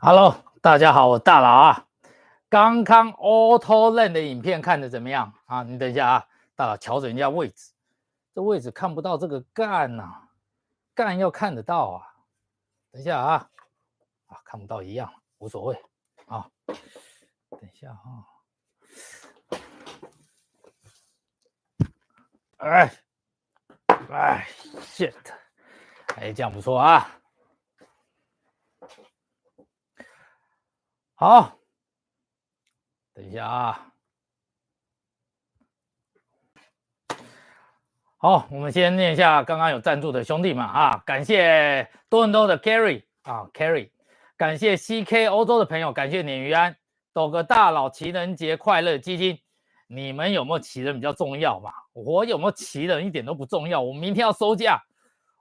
Hello，大家好，我大佬啊。刚刚 Auto Land 的影片看的怎么样啊？你等一下啊，大佬瞧着人家位置，这位置看不到这个干呐，干要看得到啊。等一下啊，啊看不到一样，无所谓啊。等一下啊，哎哎，shit，哎这样不错啊。好，等一下啊。好，我们先念一下刚刚有赞助的兄弟们啊，感谢多伦多的 Carry 啊，Carry，感谢 CK 欧洲的朋友，感谢鲶鱼安，抖个大佬情人节快乐基金，你们有没有奇人比较重要嘛？我有没有奇人一点都不重要，我明天要收假，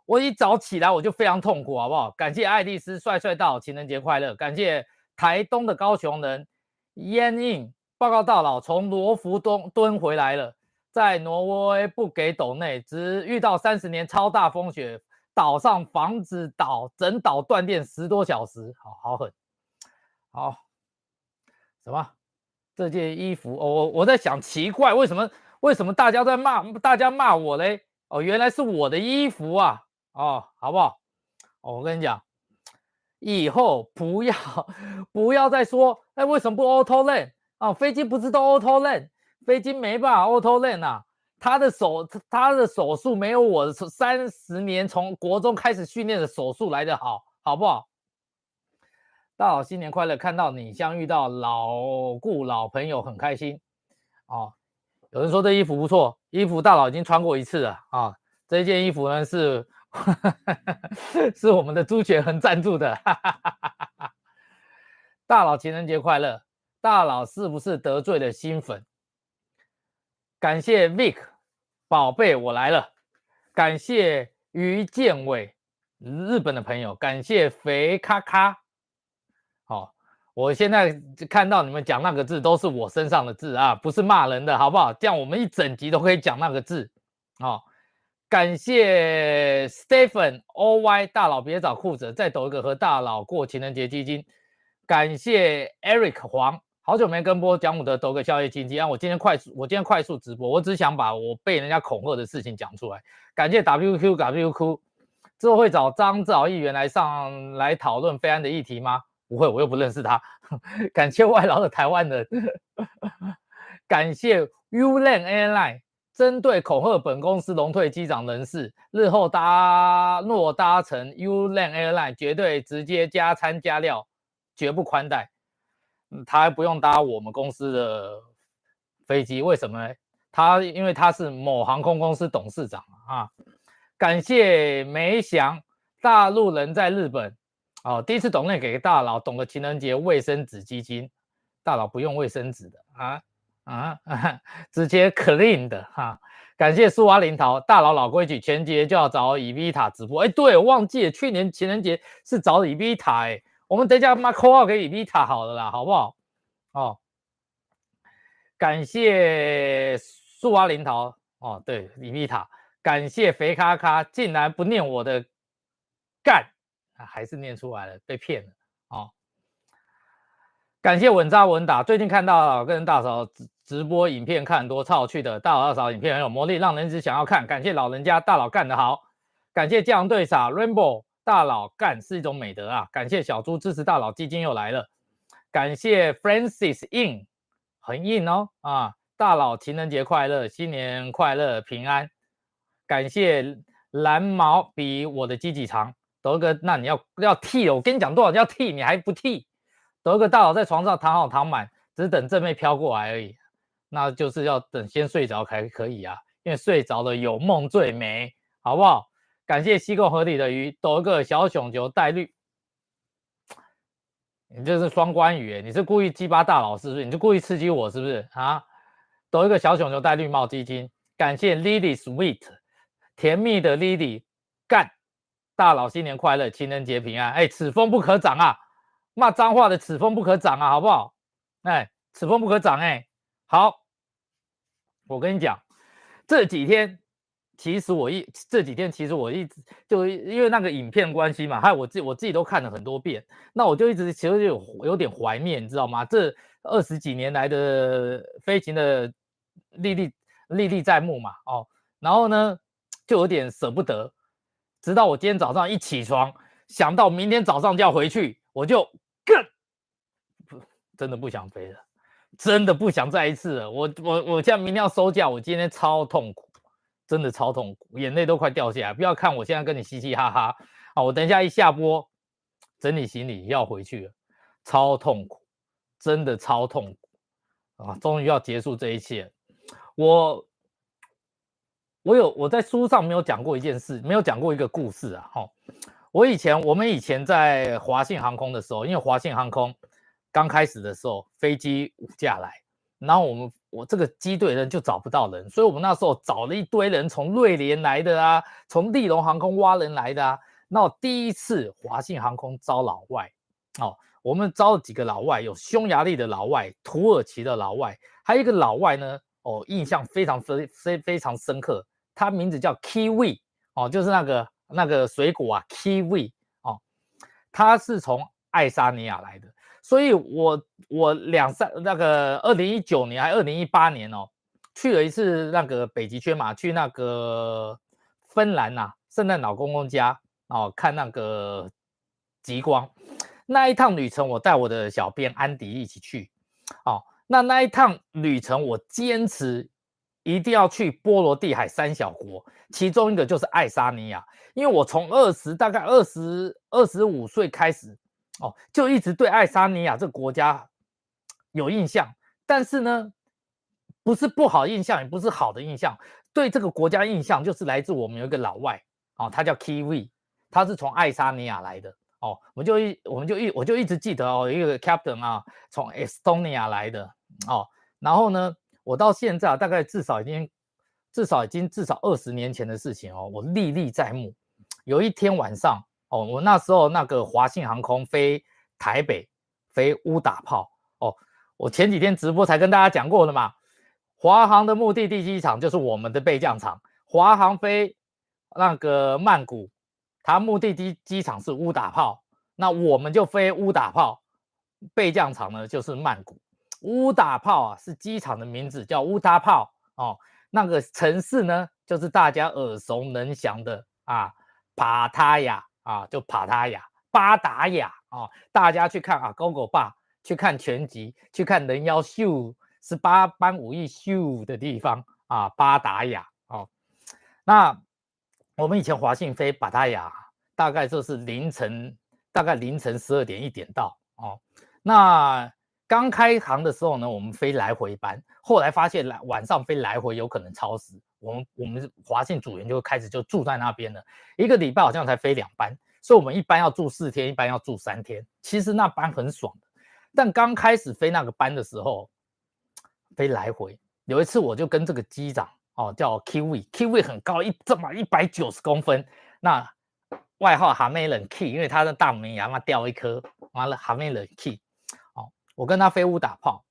我一早起来我就非常痛苦，好不好？感谢爱丽丝帅帅到情人节快乐，感谢。台东的高雄人烟印报告到老从罗浮东蹲回来了，在挪威不给岛内，只遇到三十年超大风雪，岛上房子倒整岛断电十多小时，好好狠，好什么？这件衣服，我我在想奇怪，为什么为什么大家在骂大家骂我嘞？哦，原来是我的衣服啊，哦，好不好？哦，我跟你讲。以后不要不要再说，哎，为什么不 auto land 啊？飞机不是都 auto l a n 飞机没办法 auto l a n 啊。他的手他的手速没有我三十年从国中开始训练的手速来的好，好不好？大佬新年快乐！看到你相遇到老故老朋友很开心哦。有人说这衣服不错，衣服大佬已经穿过一次了啊。这件衣服呢是。是我们的朱雪恒赞助的，大佬情人节快乐！大佬是不是得罪了新粉？感谢 Vic 宝贝，我来了。感谢于建伟，日本的朋友。感谢肥咔咔。好，我现在看到你们讲那个字都是我身上的字啊，不是骂人的，好不好？这样我们一整集都可以讲那个字啊。感谢 Stephen O Y 大佬别找裤子，再抖一个和大佬过情人节基金。感谢 Eric 黄，好久没跟播讲我的抖个宵夜基金啊！我今天快速，我今天快速直播，我只想把我被人家恐吓的事情讲出来。感谢 WQ WQ，之后会找张志豪议员来上来讨论飞安的议题吗？不会，我又不认识他。感谢外劳的台湾人，感谢 Ulan Airline。针对恐吓本公司龙退机长人士，日后搭若搭乘 Ulan Airline，绝对直接加餐加料，绝不宽待。他不用搭我们公司的飞机，为什么呢？他因为他是某航空公司董事长啊。感谢梅翔，大陆人在日本，哦，第一次懂内给大佬懂个情人节卫生纸基金，大佬不用卫生纸的啊。啊，直接 clean 的哈，感谢苏瓦林桃大佬老规矩，全节就要找伊 V 塔直播。哎，对我忘记了，去年情人节是找伊 V 塔哎，我们等一下妈 call 给以 V 塔好了啦，好不好？哦，感谢苏瓦林桃哦，对伊 V 塔，感谢肥咖咖竟然不念我的干，还是念出来了，被骗了哦。感谢稳扎稳打，最近看到跟大嫂直播影片看多，超有趣的。大佬二嫂影片很有魔力，让人一直想要看。感谢老人家大佬干得好，感谢酱对傻 Rainbow 大佬干是一种美德啊。感谢小猪支持大佬基金又来了，感谢 Francis In 很硬哦啊，大佬情人节快乐，新年快乐平安。感谢蓝毛比我的鸡鸡长，德哥，那你要要剃了，我跟你讲多少要剃，你还不剃？德哥大佬在床上躺好躺满，只等正妹飘过来而已，那就是要等先睡着才可以啊，因为睡着了有梦最美，好不好？感谢西贡河里的鱼，抖一个小熊球带绿，你这是双关语，你是故意激巴大佬是不是？你就故意刺激我是不是啊？抖一个小熊球带绿帽基金，感谢 Lily Sweet，甜蜜的 Lily，干大佬新年快乐，情人节平安，哎，此风不可长啊！骂脏话的此风不可长啊，好不好？哎，此风不可长哎。好，我跟你讲，这几天其实我一这几天，其实我一直就因为那个影片关系嘛，还有我自己我自己都看了很多遍，那我就一直其实有有点怀念，你知道吗？这二十几年来的飞行的历历历历在目嘛，哦，然后呢就有点舍不得，直到我今天早上一起床，想到明天早上就要回去，我就更不真的不想飞了，真的不想再一次了。我我我现在明天要收假，我今天超痛苦。真的超痛苦，眼泪都快掉下来。不要看我现在跟你嘻嘻哈哈啊！我等一下一下播，整理行李要回去了，超痛苦，真的超痛苦啊！终于要结束这一切。我我有我在书上没有讲过一件事，没有讲过一个故事啊！哈，我以前我们以前在华信航空的时候，因为华信航空刚开始的时候飞机五架来，然后我们。我这个机队人就找不到人，所以我们那时候找了一堆人，从瑞联来的啊，从利隆航空挖人来的啊。那第一次华信航空招老外，哦，我们招了几个老外，有匈牙利的老外、土耳其的老外，还有一个老外呢，哦，印象非常非非非常深刻，他名字叫 Kiwi，哦，就是那个那个水果啊，Kiwi，哦，他是从爱沙尼亚来的。所以，我我两三那个二零一九年还二零一八年哦，去了一次那个北极圈嘛，去那个芬兰呐，圣诞老公公家哦，看那个极光。那一趟旅程，我带我的小编安迪一起去。哦，那那一趟旅程，我坚持一定要去波罗的海三小国，其中一个就是爱沙尼亚，因为我从二十大概二十二十五岁开始。哦，就一直对爱沙尼亚这个国家有印象，但是呢，不是不好印象，也不是好的印象。对这个国家印象就是来自我们有一个老外，哦，他叫 Kiwi，他是从爱沙尼亚来的。哦，我就一，我们就一，我就一直记得哦，一个 Captain 啊，从 Estonia 来的。哦，然后呢，我到现在大概至少已经，至少已经至少二十年前的事情哦，我历历在目。有一天晚上。哦，我那时候那个华信航空飞台北飞乌打炮哦，我前几天直播才跟大家讲过的嘛。华航的目的地机场就是我们的备降场，华航飞那个曼谷，它目的地机场是乌打炮，那我们就飞乌打炮，备降场呢就是曼谷。乌打炮啊是机场的名字，叫乌打炮哦。那个城市呢就是大家耳熟能详的啊，帕塔亚。啊，就帕塔亚、巴达雅啊，大家去看啊，GoGo 爸去看全集，去看人妖秀十八般武艺秀的地方啊，巴达雅哦。那我们以前华信飞巴达雅，大概就是凌晨，大概凌晨十二点一点到哦。那刚开航的时候呢，我们飞来回班，后来发现来晚上飞来回有可能超时。我们我们华信组员就开始就住在那边了，一个礼拜好像才飞两班，所以我们一般要住四天，一般要住三天。其实那班很爽的，但刚开始飞那个班的时候，飞来回，有一次我就跟这个机长哦叫 Kiwi，Kiwi 很高，一这么一百九十公分，那外号哈梅冷 Key，因为他的大门牙嘛掉一颗，完了哈梅冷 Key，哦，我跟他飞乌打炮，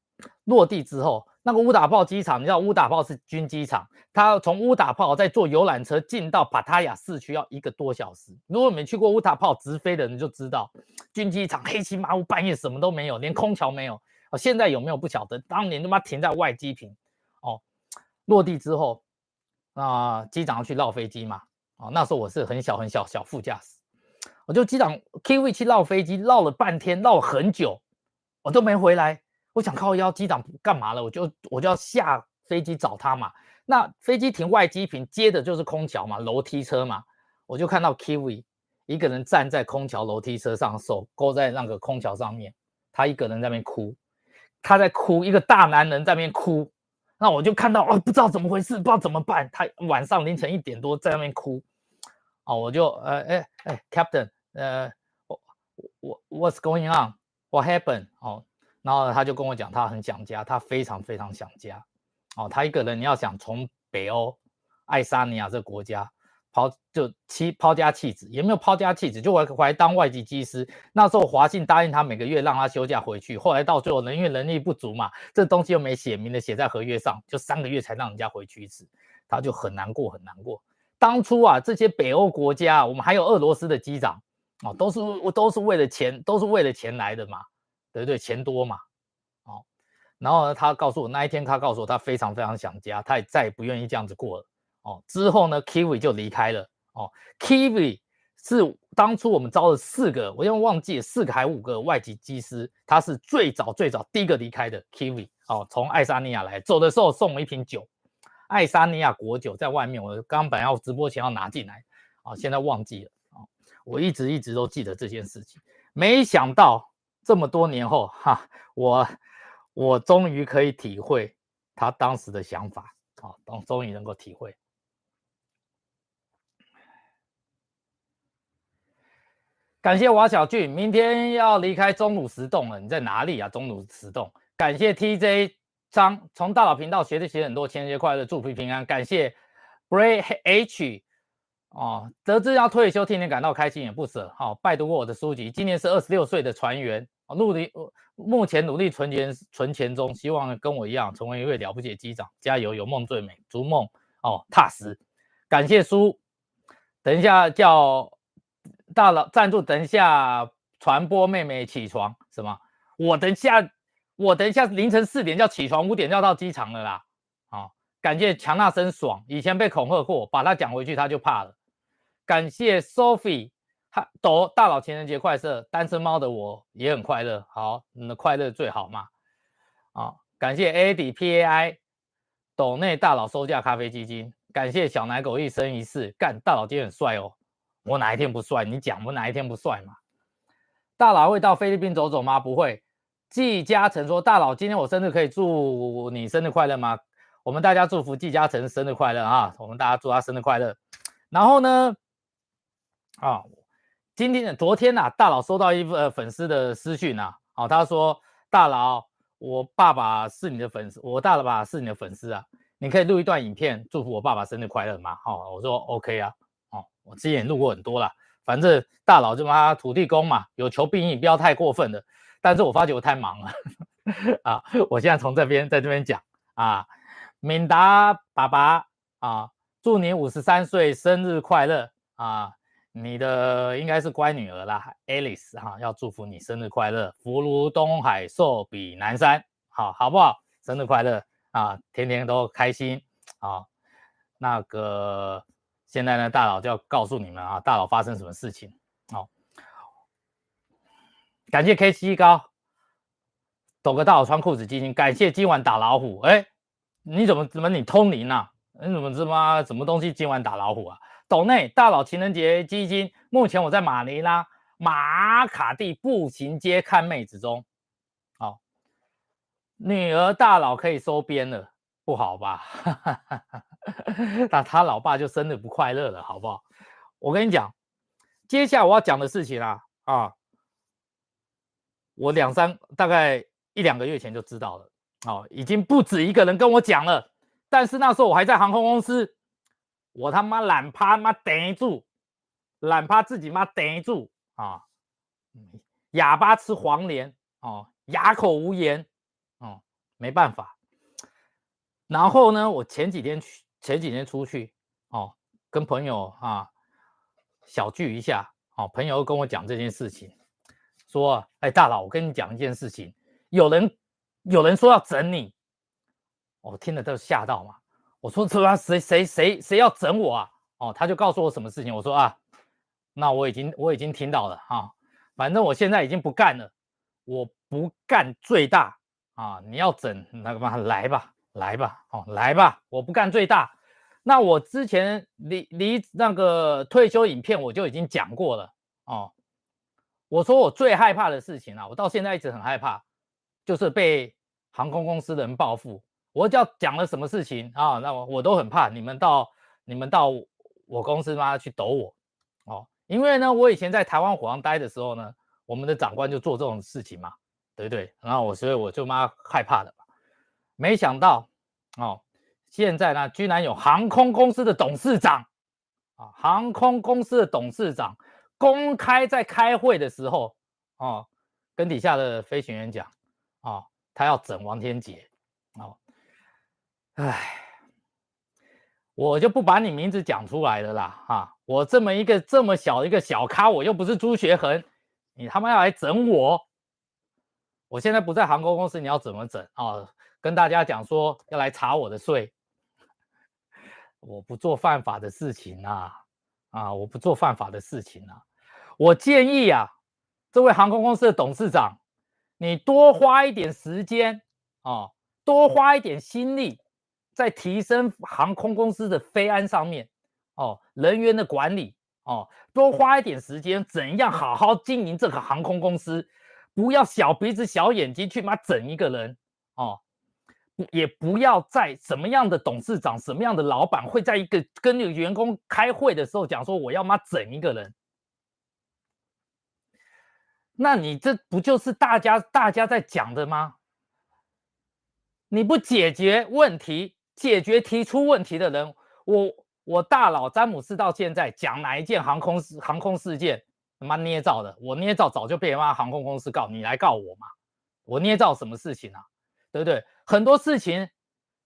落地之后。那个乌打炮机场，你知道乌打炮是军机场，他从乌打炮再坐游览车进到帕塔亚市区要一个多小时。如果没去过乌打炮直飞的人就知道，军机场黑漆麻乌，半夜什么都没有，连空调没有。哦，现在有没有不晓得？当年他妈停在外机坪。哦，落地之后，啊，机长要去绕飞机嘛。哦，那时候我是很小很小小副驾驶，我就机长 K V 去绕飞机，绕了半天，绕很久，我都没回来。我想靠腰机长干嘛了？我就我就要下飞机找他嘛。那飞机停外机坪，接的就是空桥嘛，楼梯车嘛。我就看到 Kiwi 一个人站在空桥楼梯车上，手勾在那个空桥上面，他一个人在那边哭，他在哭，一个大男人在那边哭。那我就看到哦，不知道怎么回事，不知道怎么办。他晚上凌晨一点多在那边哭，哦，我就呃哎哎，Captain，呃，我我 What's going on？What happened？哦。然后他就跟我讲，他很想家，他非常非常想家。哦，他一个人，你要想从北欧爱沙尼亚这个国家抛就弃抛家弃子，也没有抛家弃子，就回回来当外籍机师。那时候华信答应他每个月让他休假回去，后来到最后人员能力不足嘛，这东西又没写明的写在合约上，就三个月才让人家回去一次，他就很难过很难过。当初啊，这些北欧国家，我们还有俄罗斯的机长哦，都是我都是为了钱，都是为了钱来的嘛，对不对？钱多嘛，哦。然后呢，他告诉我那一天，他告诉我他非常非常想家，他也再也不愿意这样子过了哦。之后呢，Kiwi 就离开了哦。Kiwi 是当初我们招了四个，我又忘记四个还五个外籍机师，他是最早最早第一个离开的 Kiwi 哦，从爱沙尼亚来，走的时候送我一瓶酒。爱沙尼亚国酒在外面，我刚本要直播前要拿进来，啊，现在忘记了啊。我一直一直都记得这件事情，没想到这么多年后，哈，我我终于可以体会他当时的想法，啊，终终于能够体会。感谢瓦小俊，明天要离开中鲁石洞了，你在哪里啊？中鲁石洞，感谢 TJ。张从大佬频道学的学很多，情人节快乐，祝福平安，感谢 Bray H 哦，得知要退休，天天感到开心也不舍。好，拜读过我的书籍，今年是二十六岁的船员，啊努力目前努力存钱存钱中，希望跟我一样成为一位了不起的机长，加油，有梦最美，逐梦哦踏实。感谢叔，等一下叫大佬赞助，等一下传播妹妹起床什么？我等下。我等一下凌晨四点就要起床，五点就要到机场了啦。好，感谢强纳生爽，以前被恐吓过，把他讲回去他就怕了。感谢 Sophie，哈抖大佬情人节快乐，单身猫的我也很快乐。好，你的快乐最好嘛。啊，感谢 A D P A I 抖内大佬收价咖啡基金。感谢小奶狗一生一世，干大佬今天很帅哦。我哪一天不帅？你讲我哪一天不帅嘛？大佬会到菲律宾走走吗？不会。季嘉诚说：“大佬，今天我生日，可以祝你生日快乐吗？我们大家祝福季嘉诚生日快乐啊！我们大家祝他生日快乐。然后呢，啊，今天的、昨天呐，大佬收到一份粉丝的私讯呐，哦，他说：大佬，我爸爸是你的粉丝，我大爸爸是你的粉丝啊，你可以录一段影片祝福我爸爸生日快乐吗？哦，我说 OK 啊，哦，我之前录过很多了，反正大佬就妈土地公嘛，有求必应，不要太过分了。”但是我发觉我太忙了 啊！我现在从这边在这边讲啊，敏达爸爸啊，祝你五十三岁生日快乐啊！你的应该是乖女儿啦，Alice 哈，要祝福你生日快乐，福如东海，寿比南山，好好不好？生日快乐啊，天天都开心啊！那个现在呢，大佬就要告诉你们啊，大佬发生什么事情？好。感谢 K 七高，抖个大佬穿裤子基金。感谢今晚打老虎，哎，你怎么怎么你通灵啊？你怎么这么什么东西今晚打老虎啊？岛内大佬情人节基金，目前我在马尼拉马卡蒂步行街看妹子中。好，女儿大佬可以收编了，不好吧？那他老爸就生日不快乐了，好不好？我跟你讲，接下来我要讲的事情啊啊。我两三大概一两个月前就知道了，哦，已经不止一个人跟我讲了，但是那时候我还在航空公司，我他妈懒趴妈顶住，懒趴自己妈顶住啊，哑巴吃黄连哦，哑口无言哦，没办法。然后呢，我前几天去，前几天出去哦，跟朋友啊小聚一下，哦，朋友跟我讲这件事情。说，哎，大佬，我跟你讲一件事情，有人有人说要整你，我听了都吓到嘛。我说什么？谁谁谁谁要整我啊？哦，他就告诉我什么事情。我说啊，那我已经我已经听到了哈，反正我现在已经不干了，我不干最大啊。你要整那个嘛，来吧，来吧，哦，来吧，我不干最大。那我之前离离那个退休影片我就已经讲过了哦。我说我最害怕的事情啊，我到现在一直很害怕，就是被航空公司的人报复。我只要讲了什么事情啊，那我我都很怕你们到你们到我公司嘛去抖我哦，因为呢，我以前在台湾虎航待的时候呢，我们的长官就做这种事情嘛，对不对？然后我所以我就妈害怕的，没想到哦，现在呢居然有航空公司的董事长啊，航空公司的董事长。公开在开会的时候，哦，跟底下的飞行员讲，哦，他要整王天杰，哦，哎，我就不把你名字讲出来了啦，哈！我这么一个这么小一个小咖，我又不是朱学恒，你他妈要来整我？我现在不在航空公司，你要怎么整啊？跟大家讲说要来查我的税，我不做犯法的事情啊，啊，我不做犯法的事情啊。我建议啊，这位航空公司的董事长，你多花一点时间啊，多花一点心力。在提升航空公司的飞安上面，哦，人员的管理，哦，多花一点时间，怎样好好经营这个航空公司？不要小鼻子小眼睛去妈整一个人，哦，也不要在什么样的董事长、什么样的老板会在一个跟那个员工开会的时候讲说我要妈整一个人，那你这不就是大家大家在讲的吗？你不解决问题？解决提出问题的人，我我大佬詹姆斯到现在讲哪一件航空事航空事件他妈捏造的，我捏造早就被他妈航空公司告你来告我嘛，我捏造什么事情啊？对不对？很多事情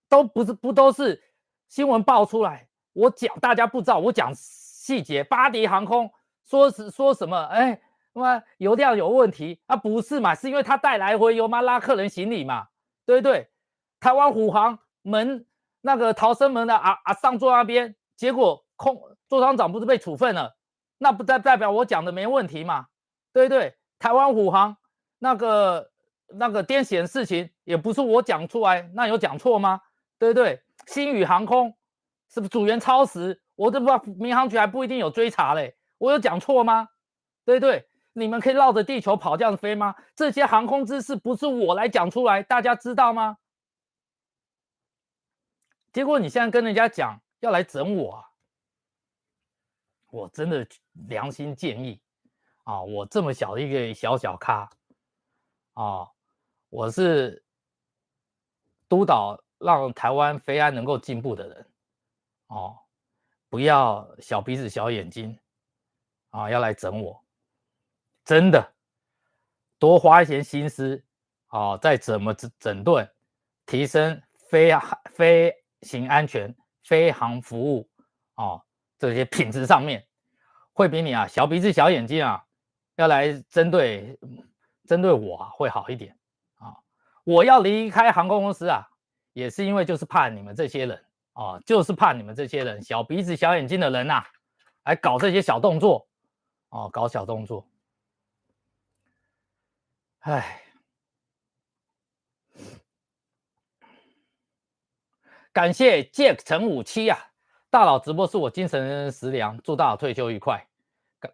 都不是不都是新闻爆出来，我讲大家不知道，我讲细节。巴迪航空说是说什么？哎，他妈油量有问题啊？不是嘛？是因为他带来回油嘛，拉客人行李嘛，对不对？台湾虎航门。那个逃生门的啊啊上座那边，结果空座舱长不是被处分了？那不代代表我讲的没问题嘛？对不对？台湾虎航那个那个癫痫事情也不是我讲出来，那有讲错吗？对对？新宇航空是不是组员超时？我这不民航局还不一定有追查嘞，我有讲错吗？对对？你们可以绕着地球跑这样飞吗？这些航空知识不是我来讲出来，大家知道吗？结果你现在跟人家讲要来整我，啊，我真的良心建议啊！我这么小的一个小小咖啊，我是督导让台湾飞安能够进步的人哦，不要小鼻子小眼睛啊，要来整我，真的多花一些心思啊，再怎么整整顿、提升飞飞。行安全飞航服务哦，这些品质上面会比你啊小鼻子小眼睛啊要来针对针对我啊会好一点啊。我要离开航空公司啊，也是因为就是怕你们这些人啊，就是怕你们这些人小鼻子小眼睛的人呐，来搞这些小动作哦，搞小动作。唉。感谢 Jack 陈五七啊，大佬直播是我精神食粮，祝大佬退休愉快。感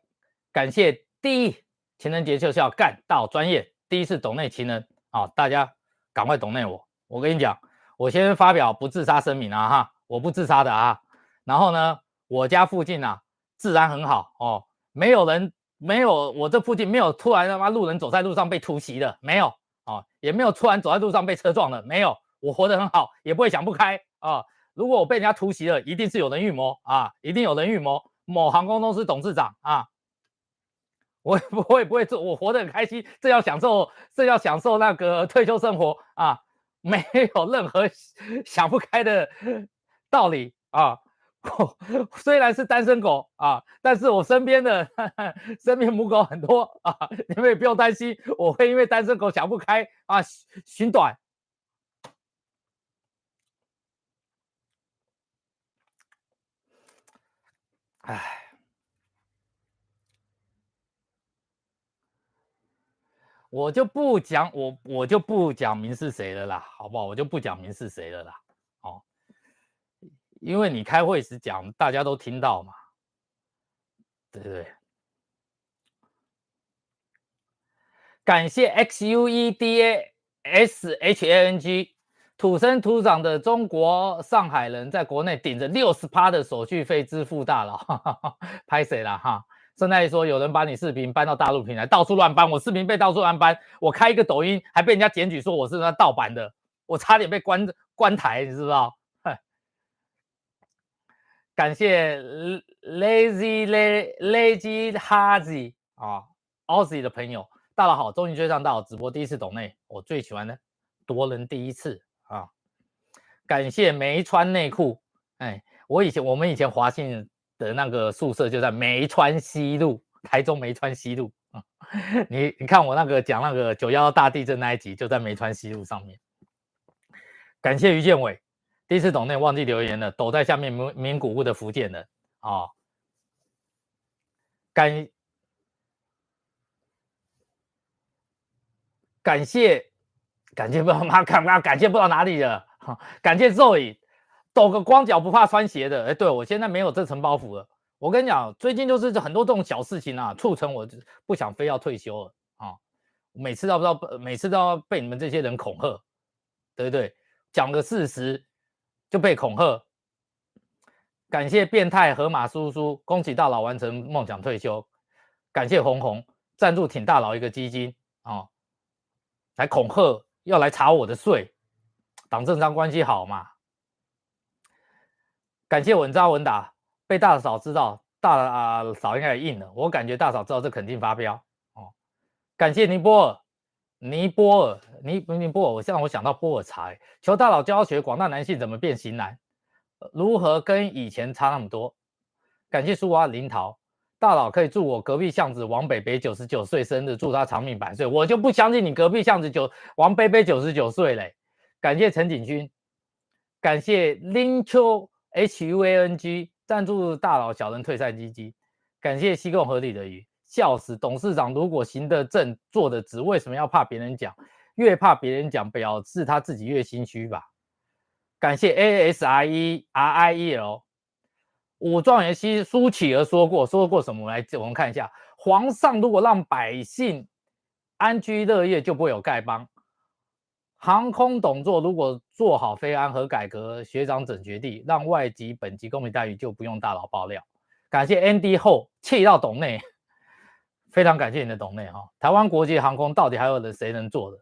感谢第一情人节就是要干到专业，第一次懂内情人啊，大家赶快懂内我。我跟你讲，我先发表不自杀声明啊哈，我不自杀的啊。然后呢，我家附近啊自然很好哦，没有人没有我这附近没有突然他妈路人走在路上被突袭的没有哦，也没有突然走在路上被车撞的没有。我活得很好，也不会想不开啊！如果我被人家突袭了，一定是有人预谋啊，一定有人预谋。某航空公司董事长啊，我不会不会做，我活得很开心，这要享受，这要享受那个退休生活啊，没有任何想不开的道理啊。虽然是单身狗啊，但是我身边的身边母狗很多啊，你们也不用担心，我会因为单身狗想不开啊寻短。唉，我就不讲我我就不讲明是谁了啦，好不好？我就不讲明是谁了啦，哦，因为你开会时讲，大家都听到嘛，对不对？感谢 X U E D A S H A N G。土生土长的中国上海人，在国内顶着六十趴的手续费支付大佬，拍谁了哈？现在说有人把你视频搬到大陆平台，到处乱搬，我视频被到处乱搬，我开一个抖音还被人家检举说我是那盗版的，我差点被关关台，你知不知道？感谢 Lazy Lazy Hazy 啊，Aussie 的朋友，大佬好，终于追上大佬直播，第一次懂内，我最喜欢的夺人第一次。感谢没穿内裤，哎，我以前我们以前华信的那个宿舍就在梅川西路，台中梅川西路啊。你你看我那个讲那个九幺大地震那一集，就在梅川西路上面。感谢于建伟，第一次懂内忘记留言了，躲在下面名名古屋的福建人啊。感感谢感谢不知道妈看不到感谢不知道哪里感谢 Zoe。抖个光脚不怕穿鞋的，哎，对我现在没有这层包袱了。我跟你讲，最近就是很多这种小事情啊，促成我不想非要退休了啊。每次都不知道，每次都要被你们这些人恐吓，对不对？讲个事实就被恐吓。感谢变态河马叔叔，恭喜大佬完成梦想退休。感谢红红赞助挺大佬一个基金啊，来恐吓要来查我的税，党政商关系好嘛？感谢稳扎稳打，被大嫂知道，大啊嫂应该也应了。我感觉大嫂知道这肯定发飙哦。感谢尼泊尔，尼泊尔，尼尼泊尔，我让我想到波尔柴，求大佬教学广大男性怎么变型男，如何跟以前差那么多。感谢树蛙林桃，大佬可以祝我隔壁巷子王北北九十九岁生日，祝他长命百岁。我就不相信你隔壁巷子九王北北九十九岁嘞。感谢陈景军，感谢林秋。H U A N G 赞助大佬小人退赛基金，感谢西贡河里的鱼，笑死！董事长如果行得正、坐得直，为什么要怕别人讲？越怕别人讲，表示他自己越心虚吧？感谢 A S I E R I E L 武状元西苏乞儿说过，说过什么？来，我们看一下，皇上如果让百姓安居乐业，就不会有丐帮。航空董座如果做好飞安和改革，学长整绝地，让外籍本级公民待遇就不用大佬爆料。感谢 ND 后气到董内，非常感谢你的董内哈。台湾国际航空到底还有人谁能做的？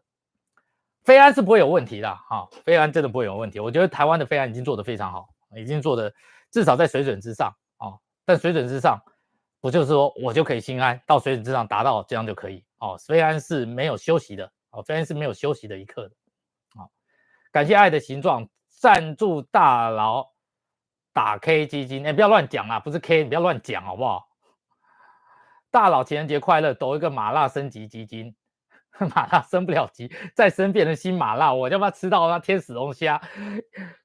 飞安是不会有问题的哈，飞安真的不会有问题。我觉得台湾的飞安已经做得非常好，已经做的至少在水准之上啊。但水准之上，不就是说我就可以心安到水准之上达到这样就可以哦？飞安是没有休息的哦，飞安是没有休息的一刻的。感谢爱的形状赞助大佬打 K 基金，哎，不要乱讲啊，不是 K，你不要乱讲好不好？大佬情人节快乐，抖一个麻辣升级基金，麻辣升不了级，再升变成新麻辣，我就怕吃到那天使龙虾，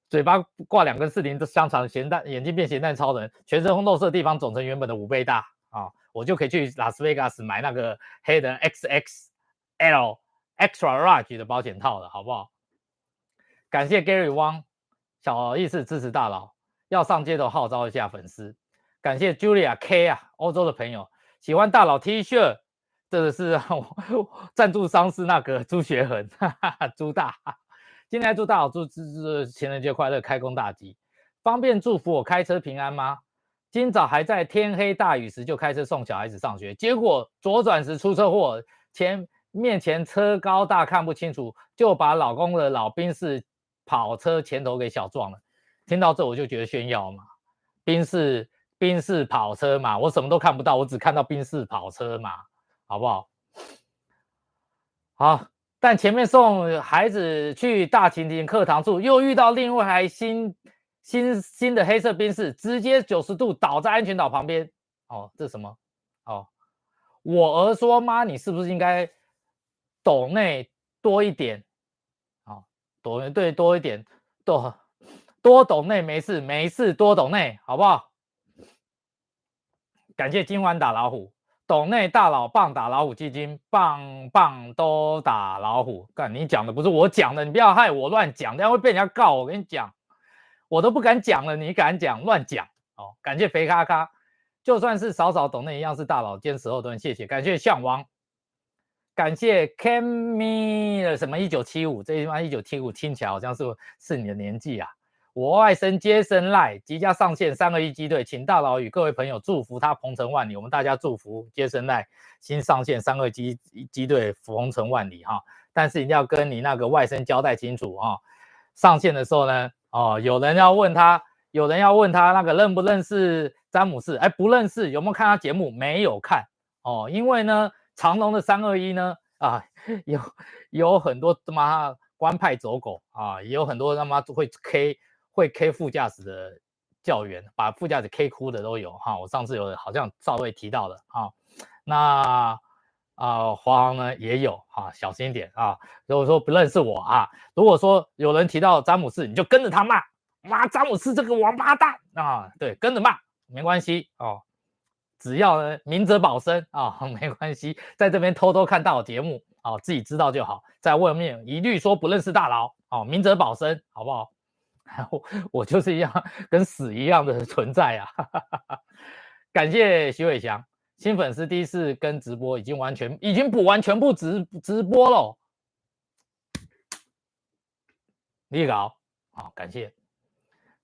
嘴巴挂两根四零的香肠，咸蛋眼睛变咸蛋超人，全身红豆色地方总成原本的五倍大啊，我就可以去拉斯维加斯买那个黑人 XXL Extra Large 的保险套了，好不好？感谢 Gary Wang，小意思支持大佬，要上街头号召一下粉丝。感谢 Julia K 啊，欧洲的朋友喜欢大佬 T 恤，这个是赞助商是那个朱学恒，朱大。今天祝大佬祝祝情人节快乐，开工大吉。方便祝福我开车平安吗？今早还在天黑大雨时就开车送小孩子上学，结果左转时出车祸，前面前车高大看不清楚，就把老公的老兵士。跑车前头给小撞了，听到这我就觉得炫耀嘛，宾士宾士跑车嘛，我什么都看不到，我只看到宾士跑车嘛，好不好？好，但前面送孩子去大晴天课堂处，又遇到另外一台新新新的黑色宾士，直接九十度倒在安全岛旁边。哦，这什么？哦，我儿说妈，你是不是应该斗内多一点？多对多一点，多多懂内没事没事，多懂内好不好？感谢今晚打老虎，懂内大佬棒打老虎基金，棒棒都打老虎。干你讲的不是我讲的，你不要害我乱讲，这样会被人家告。我跟你讲，我都不敢讲了，你敢讲乱讲哦？感谢肥咖咖，就算是少少懂内一样是大佬，坚持后盾，谢谢。感谢向王。感谢 Cammy 的什么一九七五，这地方一九七五听起来好像是是你的年纪啊。我外甥接生赖即将上线三二一机队，请大佬与各位朋友祝福他鹏程万里。我们大家祝福接生赖新上线三二机机队鹏程万里哈。但是一定要跟你那个外甥交代清楚哈。上线的时候呢，哦，有人要问他，有人要问他那个认不认识詹姆斯？哎，不认识。有没有看他节目？没有看哦，因为呢。长隆的三二一呢？啊，有有很多他妈官派走狗啊，也有很多他妈会 K 会 K 副驾驶的教员，把副驾驶 K 哭的都有哈。我上次有好像稍微提到的啊，那啊华航呢也有哈，小心一点啊。如果说不认识我啊，如果说有人提到詹姆斯，你就跟着他骂，骂詹姆斯这个王八蛋啊，对，跟着骂没关系哦，只要呢明哲保身啊，没关系，在这边偷偷看大佬节目啊，自己知道就好，在外面一律说不认识大佬哦，明哲保身好不好？我我就是一样跟死一样的存在啊！感谢徐伟翔新粉丝第一次跟直播，已经完全已经补完全部直直播了。立稿好，感谢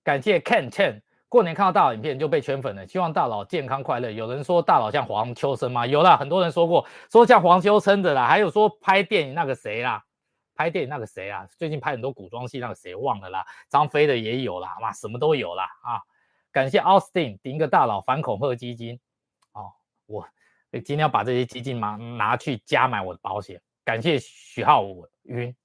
感谢 Ken Chen，过年看到大佬影片就被圈粉了，希望大佬健康快乐。有人说大佬像黄秋生吗？有啦，很多人说过，说像黄秋生的啦，还有说拍电影那个谁啦。拍电影那个谁啊？最近拍很多古装戏，那个谁忘了啦？张飞的也有啦，哇，什么都有啦啊！感谢 Austin 顶个大佬反恐吓基金哦，我今天要把这些基金拿拿去加买我的保险。感谢许浩云，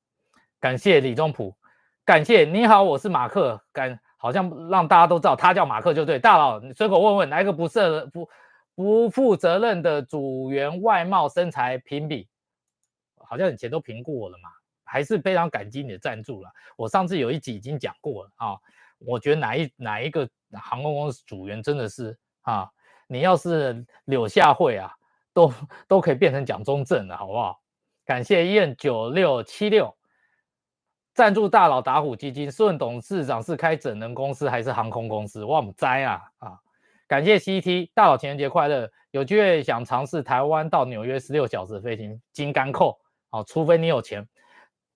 感谢李宗普，感谢你好，我是马克，感好像让大家都知道他叫马克就对。大佬，你随口问问，哪一个不是不不负责任的组员外貌身材评比？好像以前都评过了嘛。还是非常感激你的赞助了。我上次有一集已经讲过了啊，我觉得哪一哪一个航空公司组员真的是啊，你要是柳下惠啊，都都可以变成蒋中正了，好不好？感谢燕九六七六赞助大佬打虎基金，顺董事长是开整人公司还是航空公司？我唔栽啊啊！感谢 CT 大佬情人节快乐，有机会想尝试台湾到纽约十六小时飞行金刚扣哦，除非你有钱。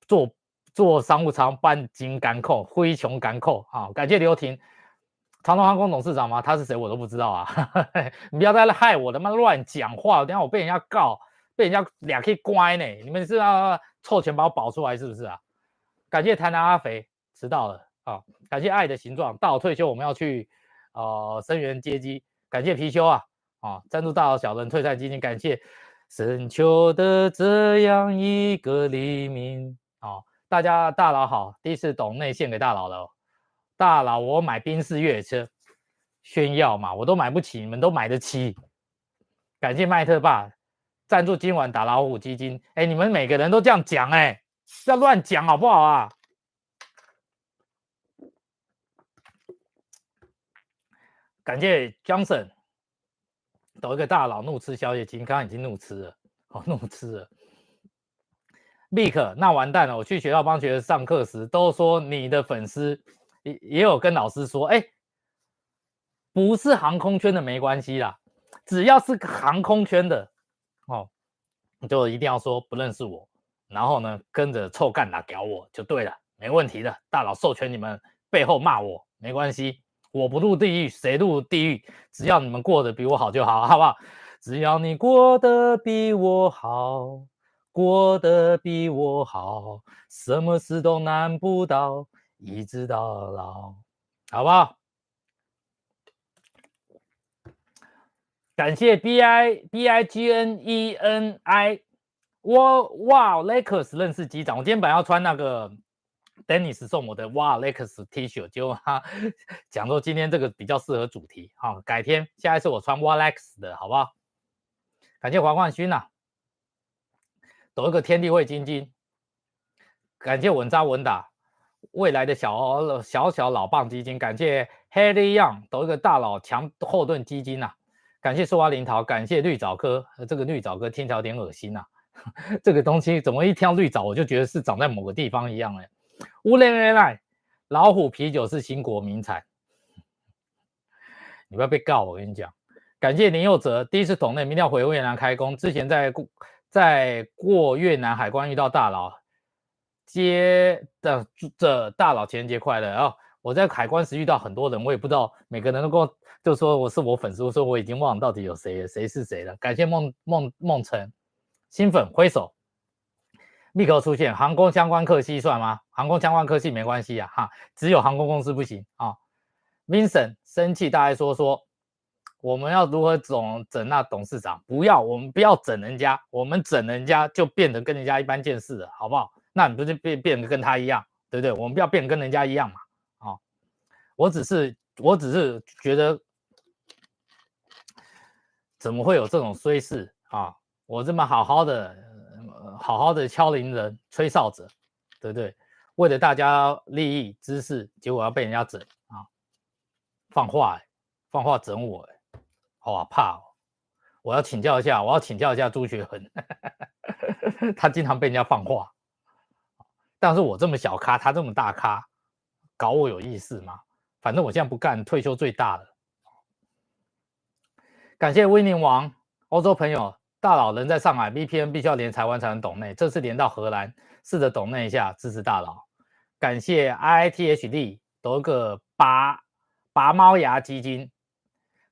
坐坐商务舱半金干扣灰穷干扣啊！感谢刘婷，长龙航空董事长吗？他是谁我都不知道啊！你不要再害我，他妈乱讲话，等下我被人家告，被人家俩可以乖呢。你们是要凑钱把我保出来是不是啊？感谢台南阿肥迟到了啊！感谢爱的形状，大佬退休我们要去呃生源接机。感谢貔貅啊啊！赞助大佬小人退赛基金，感谢深秋的这样一个黎明。哦，大家大佬好，第一次懂内线给大佬了。大佬，我买宾士越野车炫耀嘛，我都买不起，你们都买得起。感谢麦特爸赞助今晚打老虎基金。哎，你们每个人都这样讲，哎，不要乱讲好不好啊？感谢 Johnson，抖一个大佬怒吃宵夜金，刚刚已经怒吃了，哦，怒吃了。立刻，那完蛋了！我去学校帮学生上课时，都说你的粉丝也也有跟老师说，哎，不是航空圈的没关系啦，只要是航空圈的哦，你就一定要说不认识我，然后呢跟着臭干打屌我就对了，没问题的。大佬授权你们背后骂我没关系，我不入地狱谁入地狱？只要你们过得比我好就好，好不好？只要你过得比我好。过得比我好，什么事都难不倒，一直到老，好不好？感谢 B I B I G N E N I，我哇，Lakers 认识机长。我今天本来要穿那个 Dennis 送我的哇 Lakers T 恤，结果他讲说今天这个比较适合主题，好，改天下一次我穿哇 Lakers 的好不好？感谢黄冠勋呐。抖一个天地会金金，感谢稳扎稳打未来的小小小老棒基金，感谢 Harry Young 抖一个大佬强后盾基金呐，感谢苏花林桃，感谢绿藻科，这个绿藻科听起来有点恶心呐，这个东西怎么一挑绿藻我就觉得是长在某个地方一样哎，乌雷雷来，老虎啤酒是新国名产，你不要被告我跟你讲，感谢林佑哲第一次懂内，明天要回越南开工，之前在过在过越南海关遇到大佬，接的这大佬情人节快乐啊！我在海关时遇到很多人，我也不知道每个人都跟我就说我是我粉丝，我说我已经忘了到底有谁谁是谁了。感谢梦梦梦辰新粉挥手，立刻出现航空相关科系算吗？航空相关科系没关系啊哈，只有航空公司不行啊。Vincent 生气大概说说。我们要如何整整那董事长？不要，我们不要整人家，我们整人家就变得跟人家一般见识了，好不好？那你不是变变得跟他一样，对不对？我们不要变得跟人家一样嘛，啊！我只是我只是觉得，怎么会有这种衰事啊？我这么好好的、好好的敲铃人、吹哨者，对不对？为了大家利益、知识，结果要被人家整啊！放话，放话整我，好怕！我要请教一下，我要请教一下朱学恒，他经常被人家放话，但是我这么小咖，他这么大咖，搞我有意思吗？反正我现在不干，退休最大了。感谢威宁王，欧洲朋友，大佬人在上海，VPN 必须要连台湾才能懂内，这次连到荷兰，试着懂内一下，支持大佬。感谢 IITHD 得个拔拔猫牙基金。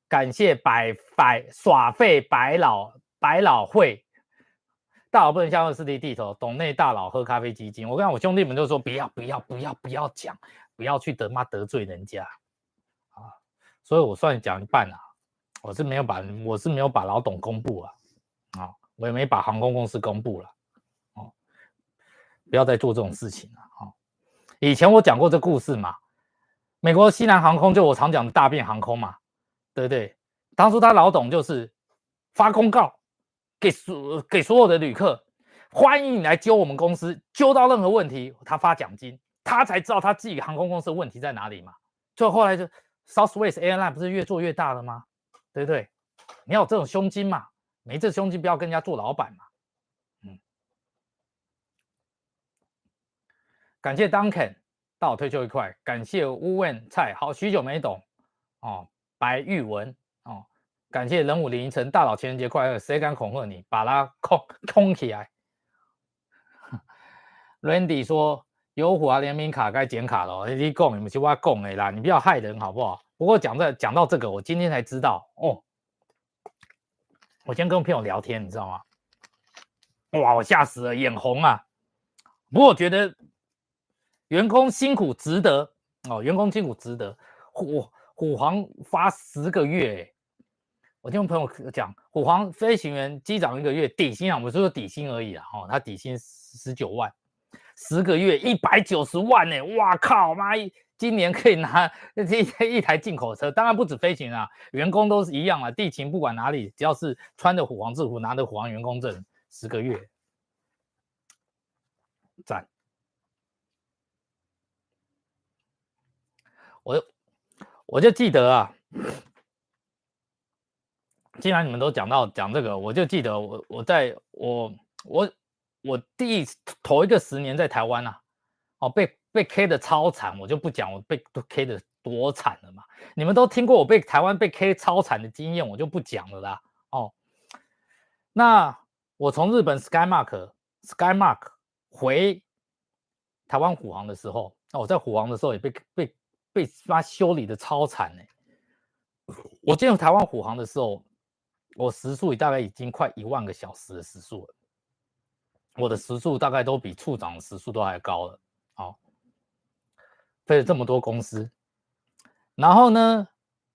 感谢百百耍废百老百老汇，大佬不能向二四 D 地头，懂内大佬喝咖啡基金。我跟我兄弟们就说不要不要不要不要讲，不要去得妈得罪人家啊！所以我算讲一半啊，我是没有把我是没有把老董公布啊，啊，我也没把航空公司公布了哦，不要再做这种事情了啊！以前我讲过这故事嘛，美国西南航空就我常讲的大便航空嘛。对不对？当初他老董就是发公告给所给所有的旅客，欢迎你来揪我们公司，揪到任何问题他发奖金，他才知道他自己航空公司的问题在哪里嘛。所以后来就 Southwest Airline 不是越做越大了吗？对不对？你要有这种胸襟嘛，没这胸襟不要跟人家做老板嘛。嗯，感谢 Duncan 到我退休一块，感谢乌问菜，好许久没懂哦。白玉文哦，感谢人武凌晨大佬情人节快乐，谁敢恐吓你？把他空空起来。Randy 说有虎啊联名卡该剪卡了，你讲你们去挖供的啦，你不要害人好不好？不过讲这讲到这个，我今天才知道哦。我今天跟朋友聊天，你知道吗？哇，我吓死了，眼红啊！不过我觉得员工辛苦值得哦，员工辛苦值得。虎！虎航发十个月，我听我朋友讲，虎航飞行员机长一个月底薪啊，我说底薪而已啊，哦，他底薪十九万，十个月一百九十万呢，哇靠妈，今年可以拿这一台进口车，当然不止飞行啊，员工都是一样啊，地勤不管哪里，只要是穿着虎王制服，拿着虎王员工证，十个月，赞，我。我就记得啊，既然你们都讲到讲这个，我就记得我我在我我我第一头一个十年在台湾啊，哦被被 K 的超惨，我就不讲我被 K 的多惨了嘛。你们都听过我被台湾被 K 超惨的经验，我就不讲了啦。哦，那我从日本 Skymark Skymark 回台湾虎航的时候，那我在虎航的时候也被被。被妈修理的超惨呢。我进入台湾虎航的时候，我时速大概已经快一万个小时的时速了。我的时速大概都比处长的时速都还高了。好，飞了这么多公司，然后呢，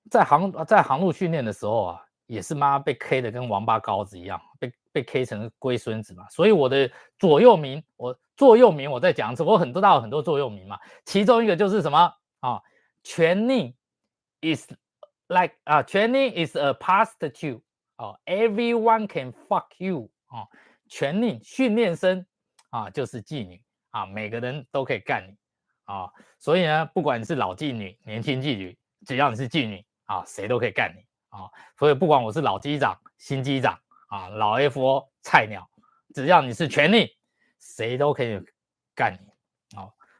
在航在航路训练的时候啊，也是妈被 K 的跟王八羔子一样，被被 K 成龟孙子嘛。所以我的左右铭，我座右铭，我在讲，我很多大有很多座右铭嘛，其中一个就是什么？啊？training is like 啊，training is a prostitute 哦，everyone can fuck you 哦，training 训练生啊就是妓女。啊，每个人都可以干你啊，所以呢，不管你是老妓女、年轻妓女，只要你是妓女啊，谁都可以干你啊，所以不管我是老机长、新机长啊，老 FO、菜鸟，只要你是权力，谁都可以干你。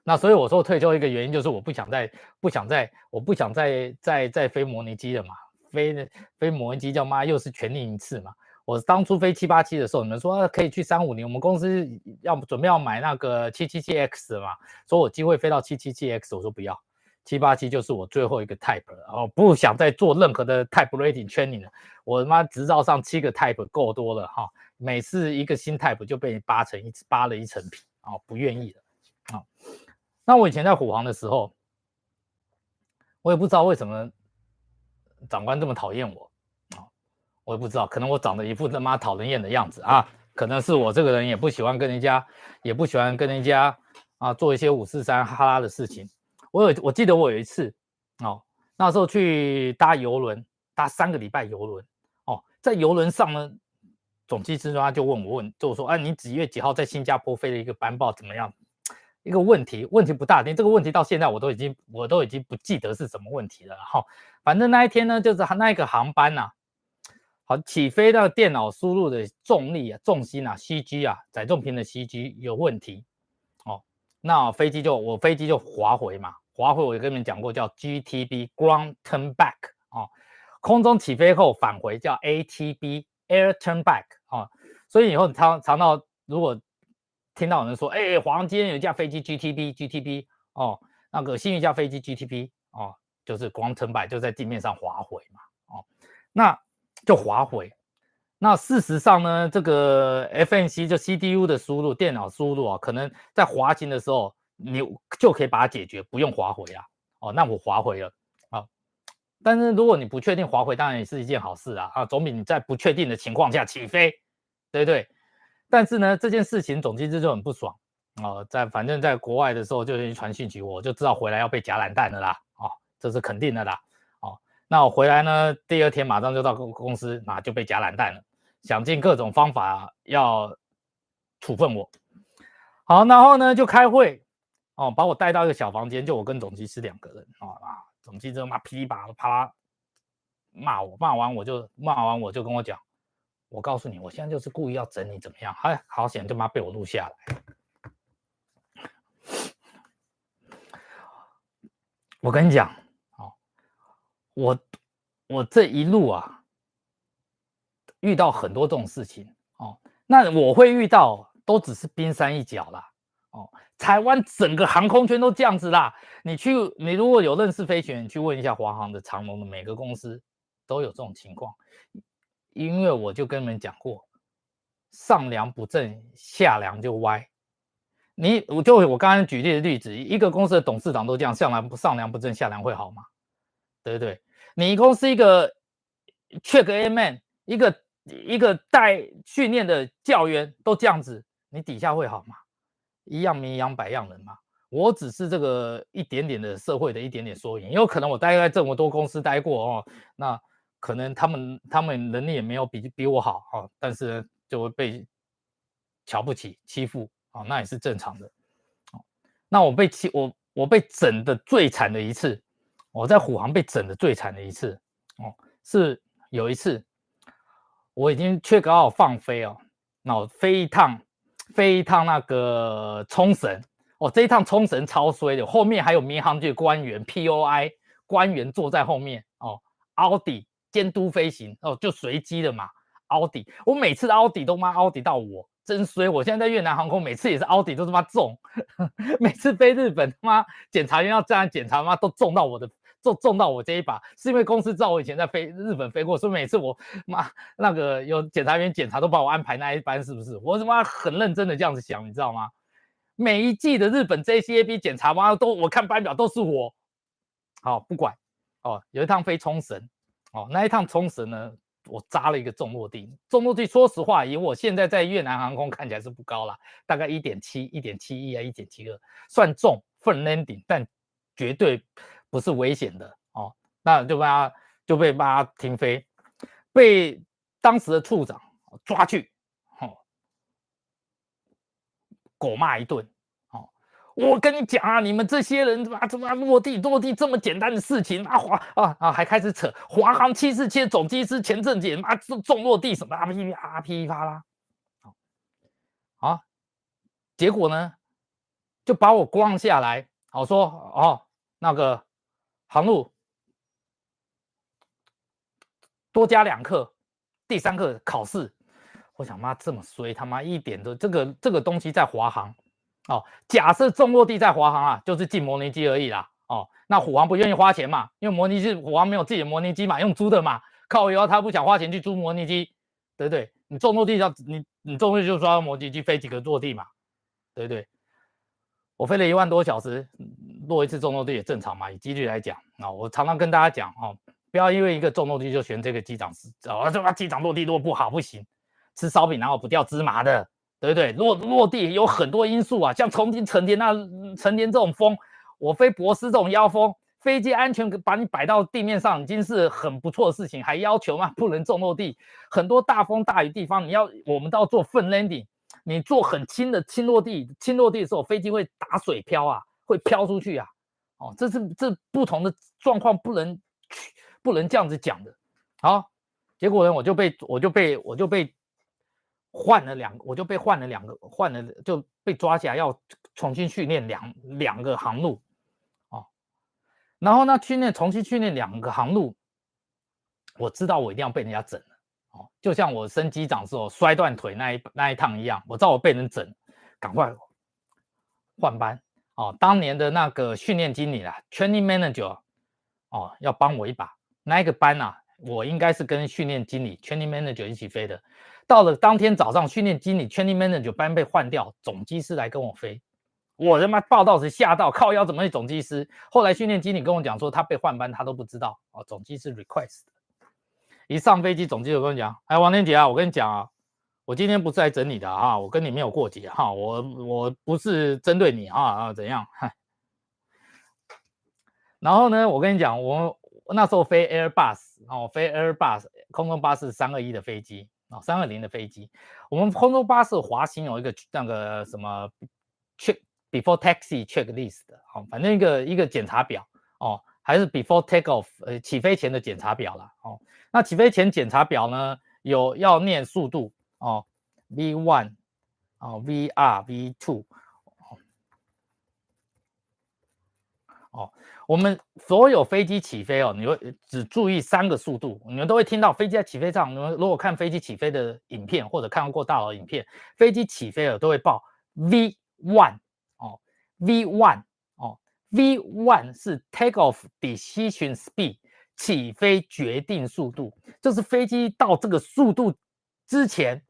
那所以我说退休一个原因就是我不想再不想再我不想再再再飞模拟机了嘛，飞飞模拟机叫妈又是权力一次嘛。我当初飞七八七的时候，你们说可以去三五零，我们公司要准备要买那个七七七 X 嘛，说我机会飞到七七七 X，我说不要，七八七就是我最后一个 Type 了，哦，不想再做任何的 Type Rating Training 了，我他妈执照上七个 Type 够多了哈，每次一个新 Type 就被扒成一扒了一层皮啊，不愿意了啊。那我以前在虎航的时候，我也不知道为什么长官这么讨厌我，我也不知道，可能我长得一副他妈讨人厌的样子啊，可能是我这个人也不喜欢跟人家，也不喜欢跟人家啊做一些五四三哈拉的事情。我有，我记得我有一次哦，那时候去搭游轮，搭三个礼拜游轮哦，在游轮上呢，总机师他就问我问，就说：“哎，你几月几号在新加坡飞了一个班报怎么样？”一个问题，问题不大，连这个问题到现在我都已经我都已经不记得是什么问题了哈。反正那一天呢，就是那一个航班呐，好起飞到电脑输入的重力啊、重心啊、CG 啊、载重平的 CG 有问题。哦，那飞机就我飞机就滑回嘛，滑回我跟你们讲过叫 GTB Ground Turn Back 哦，空中起飞后返回叫 ATB Air Turn Back 哦，所以以后常常到如果。听到有人说：“哎，华航今天有一架飞机 GTB，GTB 哦，那个新一架飞机 GTB 哦，就是光成摆就在地面上滑回嘛，哦，那就滑回。那事实上呢，这个 FNC 就 CDU 的输入，电脑输入啊，可能在滑行的时候你就可以把它解决，不用滑回啊。哦，那我滑回了啊。但是如果你不确定滑回，当然也是一件好事啊，啊，总比你在不确定的情况下起飞，对不对？”但是呢，这件事情总机制就很不爽哦，在反正在国外的时候就先传讯息，我就知道回来要被夹懒蛋的啦，哦，这是肯定的啦，那我回来呢，第二天马上就到公公司，那就被夹懒蛋了，想尽各种方法要处分我。好，然后呢就开会，哦，把我带到一个小房间，就我跟总机师两个人，啊啊，总机师妈噼里啪啦啪啦骂我，骂完我就骂完我就跟我讲。我告诉你，我现在就是故意要整你怎么样？哎，好险，就妈被我录下来。我跟你讲，我我这一路啊，遇到很多这种事情哦。那我会遇到，都只是冰山一角啦。哦。台湾整个航空圈都这样子啦。你去，你如果有认识飞行员，去问一下华航的、长龙的，每个公司都有这种情况。因为我就跟你们讲过，上梁不正下梁就歪。你我就我刚刚举例的例子，一个公司的董事长都这样，上梁不上梁不正下梁会好吗？对不对？你公司一个 check A man，一个一个带训练的教员都这样子，你底下会好吗？一样米养百样人嘛。我只是这个一点点的社会的一点点缩影，有可能我待在这么多公司待过哦，那。可能他们他们能力也没有比比我好哦，但是就会被瞧不起欺负啊，那也是正常的。那我被欺我我被整的最惨的一次，我在虎航被整的最惨的一次哦，是有一次我已经缺刚好放飞哦，那我飞一趟飞一趟那个冲绳哦，这一趟冲绳超衰的，后面还有民航局官员 POI 官员坐在后面哦，奥迪。监督飞行哦，就随机的嘛。奥迪，我每次奥迪都妈奥迪到我，真衰。我现在在越南航空，每次也是奥迪都他妈中。每次飞日本，他妈检查员要这样检查，妈都中到我的，中中到我这一把，是因为公司知道我以前在飞日本飞过，所以每次我妈那个有检查员检查都把我安排那一班，是不是？我他妈很认真的这样子想，你知道吗？每一季的日本 JCAB 检查妈都我看班表都是我。好，不管哦，有一趟飞冲绳。哦，那一趟冲绳呢，我扎了一个重落地。重落地，说实话，以我现在在越南航空看起来是不高了，大概一点七、一点七一啊，一点七二，算重，full landing，但绝对不是危险的哦。那就被他就被他停飞，被当时的处长抓去，哦，狗骂一顿。哦我跟你讲啊，你们这些人怎么怎么落地落地这么简单的事情啊？华啊啊，还开始扯华航七四七总机师前阵子啊重重落地什么啊噼噼啊噼啪啦，好，结果呢就把我关下来，好说哦那个航路多加两课，第三课考试，我想妈这么衰，他妈一点都这个这个东西在华航。哦，假设重落地在华航啊，就是进模拟机而已啦。哦，那虎航不愿意花钱嘛，因为模拟机虎航没有自己的模拟机嘛，用租的嘛。靠以后他不想花钱去租模拟机，对不对？你重落地要你你重落地就抓模拟机飞几个落地嘛，对不对？我飞了一万多小时，落一次重落地也正常嘛，以几率来讲啊，我常常跟大家讲哦，不要因为一个重落地就选这个机长是哦，这把机长落地落不好不行，吃烧饼然后不掉芝麻的。对不对？落落地有很多因素啊，像重庆成田那成田这种风，我飞博斯这种妖风，飞机安全把你摆到地面上已经是很不错的事情，还要求嘛不能重落地。很多大风大雨地方，你要我们都要做 fin landing，你做很轻的轻落地，轻落地的时候飞机会打水漂啊，会飘出去啊。哦，这是这不同的状况，不能不能这样子讲的。好，结果呢，我就被我就被我就被换了两，我就被换了两个，换了就被抓起来要重新训练两两个航路。哦然后呢，训练重新训练两个航路，我知道我一定要被人家整了哦，就像我升机长时候摔断腿那一那一趟一样，我知道我被人整，赶快换班哦。当年的那个训练经理啦，training manager 哦，要帮我一把。那一个班呐，我应该是跟训练经理 training manager 一起飞的。到了当天早上，训练经理 training manager 班被换掉，总机师来跟我飞。我他妈报道时吓到，靠腰怎么会总机师？后来训练经理跟我讲说，他被换班，他都不知道哦。总机师 request，一上飞机，总机就跟我讲：“哎，王天杰啊，我跟你讲啊，我今天不是来整你的啊，我跟你没有过节哈，我我不是针对你啊啊怎样？然后呢，我跟你讲，我那时候飞 Airbus 哦，飞 Airbus 空中巴士三二一的飞机啊，三二零的飞机，我们空中巴士滑行有一个那个什么 check。Before taxi checklist 的，好，反正一个一个检查表哦，还是 Before take off，呃，起飞前的检查表了，哦，那起飞前检查表呢，有要念速度哦，V one，哦，VR V two，哦，我们所有飞机起飞哦，你会只注意三个速度，你们都会听到飞机在起飞上，你们如果看飞机起飞的影片或者看过大佬影片，飞机起飞了都会报 V one 哦。V one 哦，V one 是 take off decision speed 起飞决定速度，就是飞机到这个速度之前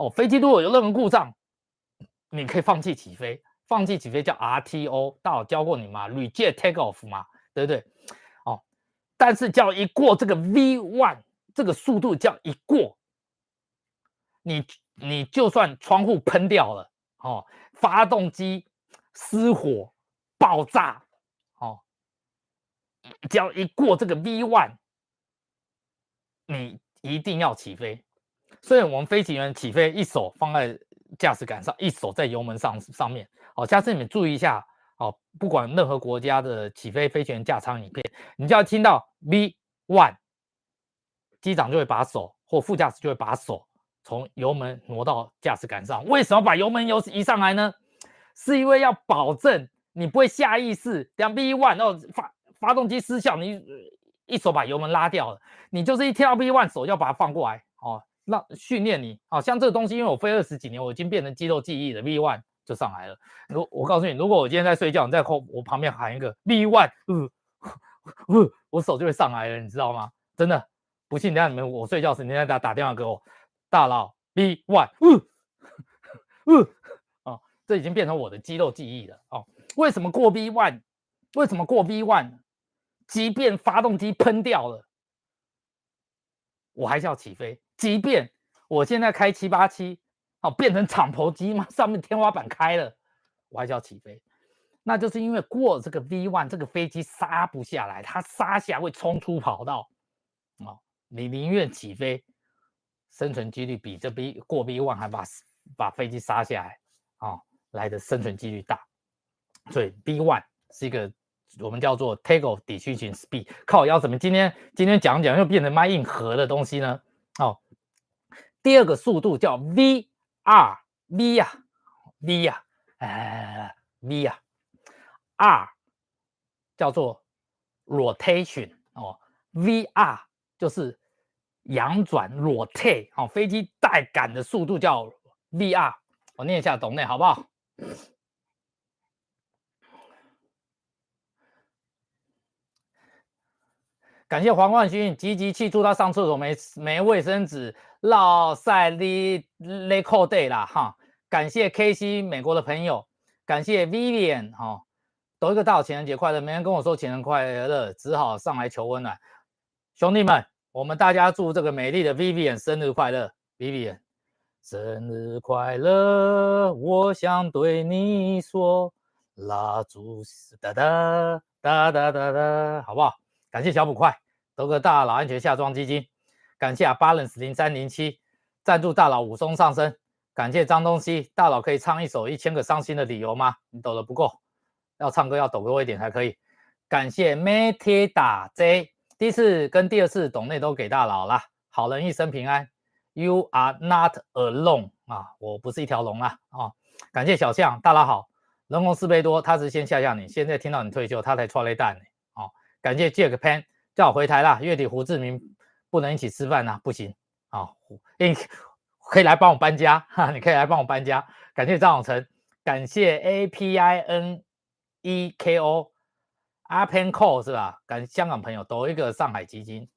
哦，飞机如果有任何故障，你可以放弃起飞，放弃起飞叫 RTO，大佬教过你吗？Reject take off 嘛，对不对？哦，但是叫一过这个 V one 这个速度叫一过，你你就算窗户喷掉了哦，发动机。失火、爆炸，哦，只要一过这个 V one，你一定要起飞。所以，我们飞行员起飞，一手放在驾驶杆上，一手在油门上上面。哦，下次你们注意一下，哦，不管任何国家的起飞飞行员驾舱影片，你就要听到 V one，机长就会把手或副驾驶就会把手从油门挪到驾驶杆上。为什么把油门油移上来呢？是因为要保证你不会下意识两 B one，然后发发动机失效，你一手把油门拉掉了，你就是一跳 B one 手要把它放过来，让训练你哦。像这个东西，因为我飞二十几年，我已经变成肌肉记忆了 V one 就上来了。如我告诉你，如果我今天在睡觉，你在后我旁边喊一个 V one，呃呃，我手就会上来了，你知道吗？真的，不信，等下你们我睡觉时，你再打打电话给我，大佬 V one，呃呃。这已经变成我的肌肉记忆了哦。为什么过 V one？为什么过 V one？即便发动机喷掉了，我还是要起飞。即便我现在开七八七，哦，变成敞篷机嘛，上面天花板开了，我还是要起飞。那就是因为过这个 V one，这个飞机刹不下来，它刹下会冲出跑道，哦，你宁愿起飞，生存几率比这 B 过 B one 还把把飞机刹下来，哦。来的生存几率大，所以 B one 是一个我们叫做 take off decision speed。靠，要怎么今天今天讲讲又变成卖硬核的东西呢？哦，第二个速度叫 V R V 呀 V 呀，哎 V 呀 R 叫做 rotation 哦，V R 就是仰转 rotate 哦，飞机带杆的速度叫 V R。我念一下懂内好不好？感谢黄冠勋，积极气祝他上厕所没没卫生纸，绕塞利勒扣 day 啦哈！感谢 K C 美国的朋友，感谢 Vivian 哈，都一个大情人节快乐，没人跟我说情人快乐，只好上来求温暖。兄弟们，我们大家祝这个美丽的 Vivian 生日快乐，Vivian。生日快乐！我想对你说，蜡烛哒哒哒哒哒哒，好不好？感谢小捕快，德个大佬安全下装基金，感谢 Balance 零三零七赞助大佬武松上升，感谢张东西大佬可以唱一首一千个伤心的理由吗？你抖的不够，要唱歌要抖多一点才可以。感谢 Matida J，第一次跟第二次懂内都给大佬啦，好人一生平安，You are not alone 啊，我不是一条龙啦啊！感谢小象，大佬好，人红四倍多，他是先吓吓你，现在听到你退休，他才错雷蛋呢。感谢 Jack Pan 叫我回台啦，月底胡志明不能一起吃饭呐，不行啊，你可以来帮我搬家哈，你可以来帮我搬家。感谢张永成，感谢 A P I N E K O a p e n Call 是吧？感香港朋友抖一个上海基金，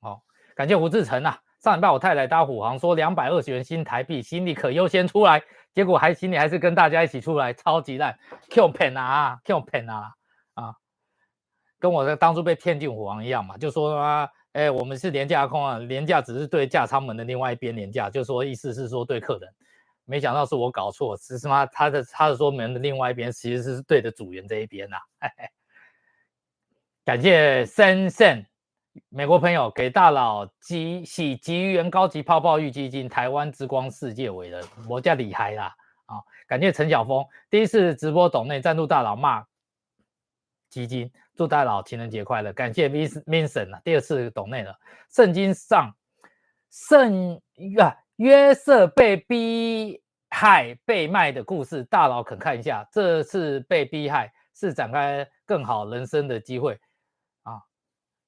哦，感谢胡志成呐。上礼拜我太太搭虎航说两百二十元新台币，心里可优先出来，结果还心里还是跟大家一起出来，超级烂，Q pen 啊，Q pen 啊，啊，跟我的当初被骗进虎王一样嘛，就说啊，哎，我们是廉价空啊，廉价只是对价舱门的另外一边廉价，就说意思是说对客人，没想到是我搞错，是什么？他的他的说门的另外一边其实是对的主人这一边呐，感谢森森。美国朋友给大佬集喜吉元高级泡泡浴基金台湾之光世界伟人，我叫李海啦啊！感谢陈晓峰第一次直播懂内赞助大佬骂基金，祝大佬情人节快乐！感谢 Vincent 啊，第二次懂内了。圣经上圣啊约瑟被逼害被卖的故事，大佬肯看一下，这次被逼害是展开更好人生的机会啊。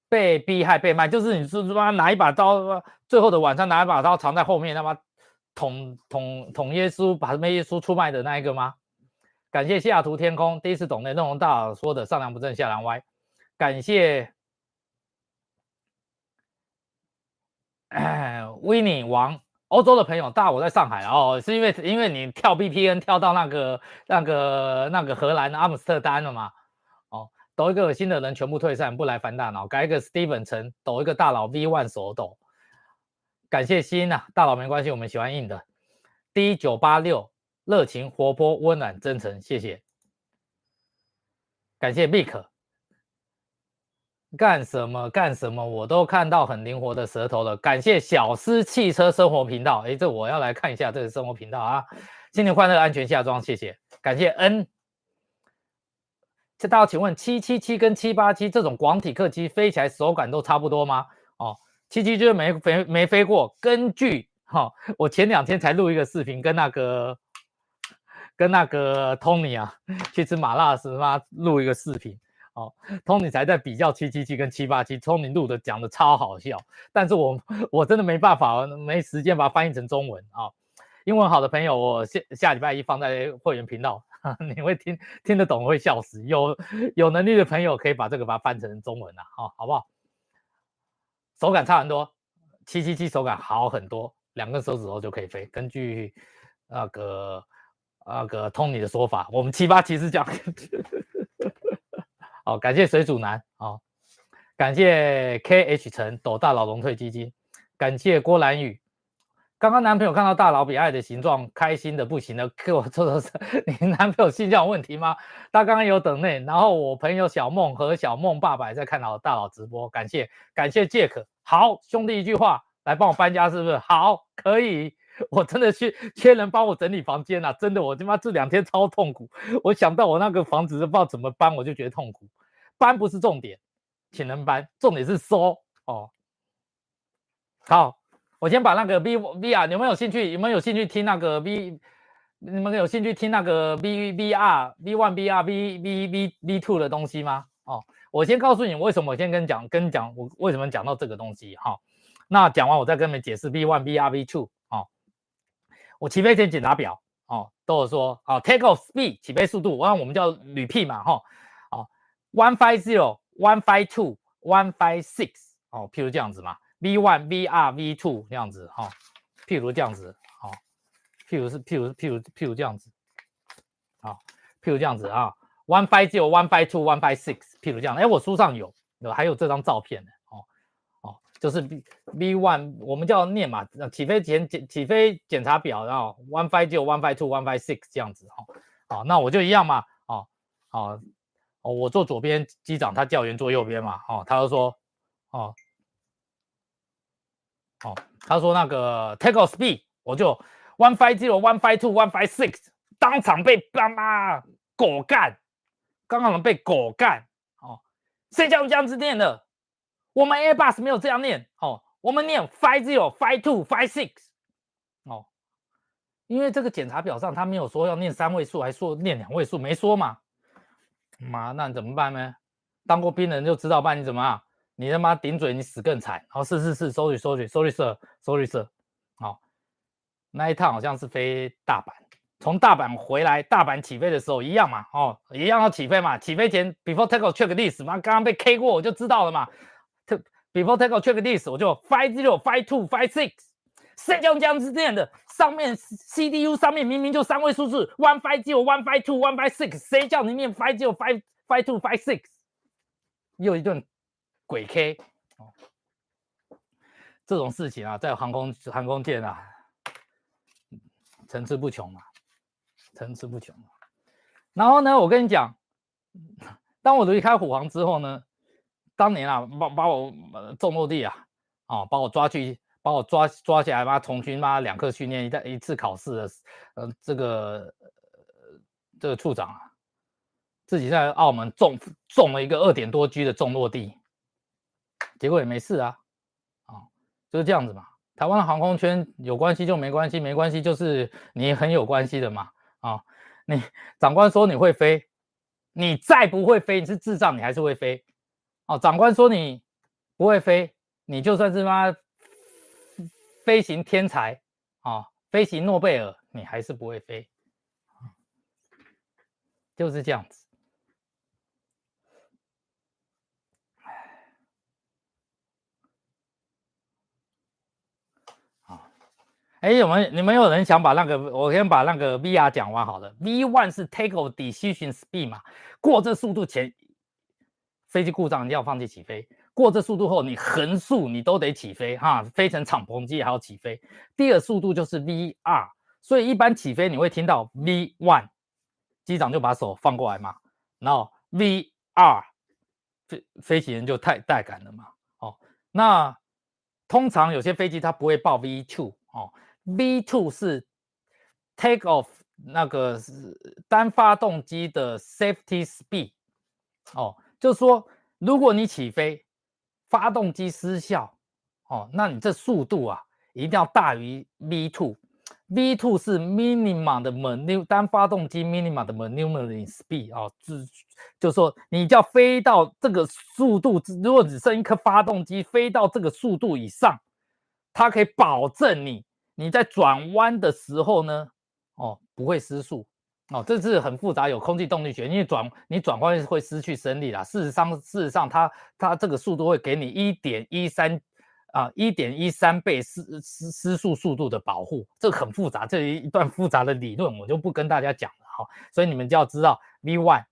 被逼害被卖，就是你是他妈拿一把刀，最后的晚上拿一把刀藏在后面，他妈捅捅捅耶稣，把什耶稣出卖的那一个吗？感谢西雅图天空第一次懂的内容大佬说的上梁不正下梁歪，感谢维尼王欧洲的朋友，大我在上海哦，是因为因为你跳 B P N 跳到那个那个那个荷兰阿姆斯特丹了嘛？哦抖一个恶心的人全部退散，不来烦大脑。改一个 Steven 陈，抖一个大佬 V One 手抖。感谢心呐，大佬没关系，我们喜欢硬的。D 九八六，热情活泼温暖真诚，谢谢。感谢 Vic，干什么干什么，我都看到很灵活的舌头了。感谢小思汽车生活频道，哎，这我要来看一下这个生活频道啊。新年快乐，安全下装，谢谢。感谢 N 这。大家请问七七七跟七八七这种广体客机飞起来手感都差不多吗？哦，七七就是没飞没飞过。根据哈，我前两天才录一个视频，跟那个跟那个 Tony 啊去吃麻辣时嘛，录一个视频。哦，Tony 才在比较七七七跟七八七，Tony 录的讲的超好笑，但是我我真的没办法，没时间把它翻译成中文啊。英文好的朋友，我下下礼拜一放在会员频道。你会听听得懂，会笑死。有有能力的朋友可以把这个把它翻成中文啊，好，好不好？手感差很多，七七七手感好很多，两根手指头就可以飞。根据那个那个通你的说法，我们七八七是这样。好，感谢水煮男，好，感谢 KH 陈抖大佬龙退基金，感谢郭兰宇。刚刚男朋友看到大佬比爱的形状，开心的不行了。给我说说是，你男朋友性向有问题吗？他刚刚有等内，然后我朋友小梦和小梦爸爸也在看到大佬直播，感谢感谢 Jack。好兄弟一句话，来帮我搬家是不是？好，可以。我真的去缺人帮我整理房间啊！真的，我他妈这两天超痛苦。我想到我那个房子不知道怎么搬，我就觉得痛苦。搬不是重点，请人搬，重点是收哦。好。我先把那个 V V R，有没有兴趣？有没有兴趣听那个 V？你们有兴趣听那个 V V R V One V R V V V V Two 的东西吗？哦，我先告诉你为什么，我先跟你讲，跟你讲我为什么讲到这个东西哈。那讲完我再跟你们解释 V One V R V Two。我起飞前检查表哦，都有说哦，Take off speed 起飞速度，我让我们叫旅 P 嘛哈。哦，One Five Zero One Five Two One Five Six 哦，譬如这样子嘛。V one V R V two 这样子哈，譬如这样子，好，譬如是譬如譬如譬如这样子，好，譬如这样子啊，One five zero One five two One five six，譬如这样，哎，我书上有，有还有这张照片呢，就是 V V one，我们叫念嘛，起飞前检起飞检查表，然后 One five 九、one five two One five six 这样子哈，好，那我就一样嘛，哦哦哦，我坐左边，机长他教员坐右边嘛，哦，他就说，哦哦，他说那个 take off speed，我就 one five zero one five two one five six，当场被爸妈狗干，刚刚我们被狗干，哦，谁叫你这样子念的？我们 Airbus 没有这样念，哦，我们念 five zero five two five six，哦，因为这个检查表上他没有说要念三位数，还说念两位数，没说嘛，妈，那你怎么办呢？当过兵人就知道办你怎么啊。你他妈顶嘴，你死更惨！好，是是是，，sorry sorry sorry sir sorry sir，，好，那一趟好像是飞大阪，从大阪回来，大阪起飞的时候一样嘛，哦，一样要起飞嘛，起飞前 before take off check list 嘛，刚刚被 K 过我就知道了嘛，before take off check list 我就 five zero five two five six，谁叫你这样子念的？上面 CDU 上面明明就三位数字 one five zero one five two one five six，谁叫你念 five zero five five two five six？又一顿。鬼 K 哦，这种事情啊，在航空航空界啊，层出不穷嘛，层出不穷。然后呢，我跟你讲，当我离开虎航之后呢，当年啊，把把我重落地啊，啊，把我抓去，把我抓抓起来，妈从军妈两课训练一一次考试的，呃，这个这个处长啊，自己在澳门中中了一个二点多 G 的重落地。结果也没事啊，啊，就是这样子嘛。台湾的航空圈有关系就没关系，没关系就是你很有关系的嘛。啊，你长官说你会飞，你再不会飞，你是智障，你还是会飞。哦，长官说你不会飞，你就算是妈飞行天才啊，飞行诺贝尔，你还是不会飞。就是这样子。哎，有没你们有人想把那个，我先把那个 VR 讲完好了。V one 是 take off decision speed 嘛，过这速度前，飞机故障你要放弃起飞；过这速度后，你横速你都得起飞哈，飞成敞篷机还要起飞。第二速度就是 V R，，所以一般起飞你会听到 V one，机长就把手放过来嘛，然后 V R，，飞飞行员就太带感了嘛。哦，那通常有些飞机它不会报 V two 哦。V two 是 take off 那个是单发动机的 safety speed 哦，就是说，如果你起飞，发动机失效哦，那你这速度啊一定要大于 V two。V two 是 minimum 的 manu 单发动机 minimum 的 maneuvering speed 哦，就就是说，你要飞到这个速度，如果只剩一颗发动机，飞到这个速度以上，它可以保证你。你在转弯的时候呢，哦，不会失速，哦，这是很复杂，有空气动力学，因为转你转弯会失去升力啦。事实上，事实上，它它这个速度会给你一点一三啊，一点一三倍失失失速速度的保护，这很复杂，这一段复杂的理论我就不跟大家讲了哈。所以你们就要知道 V one、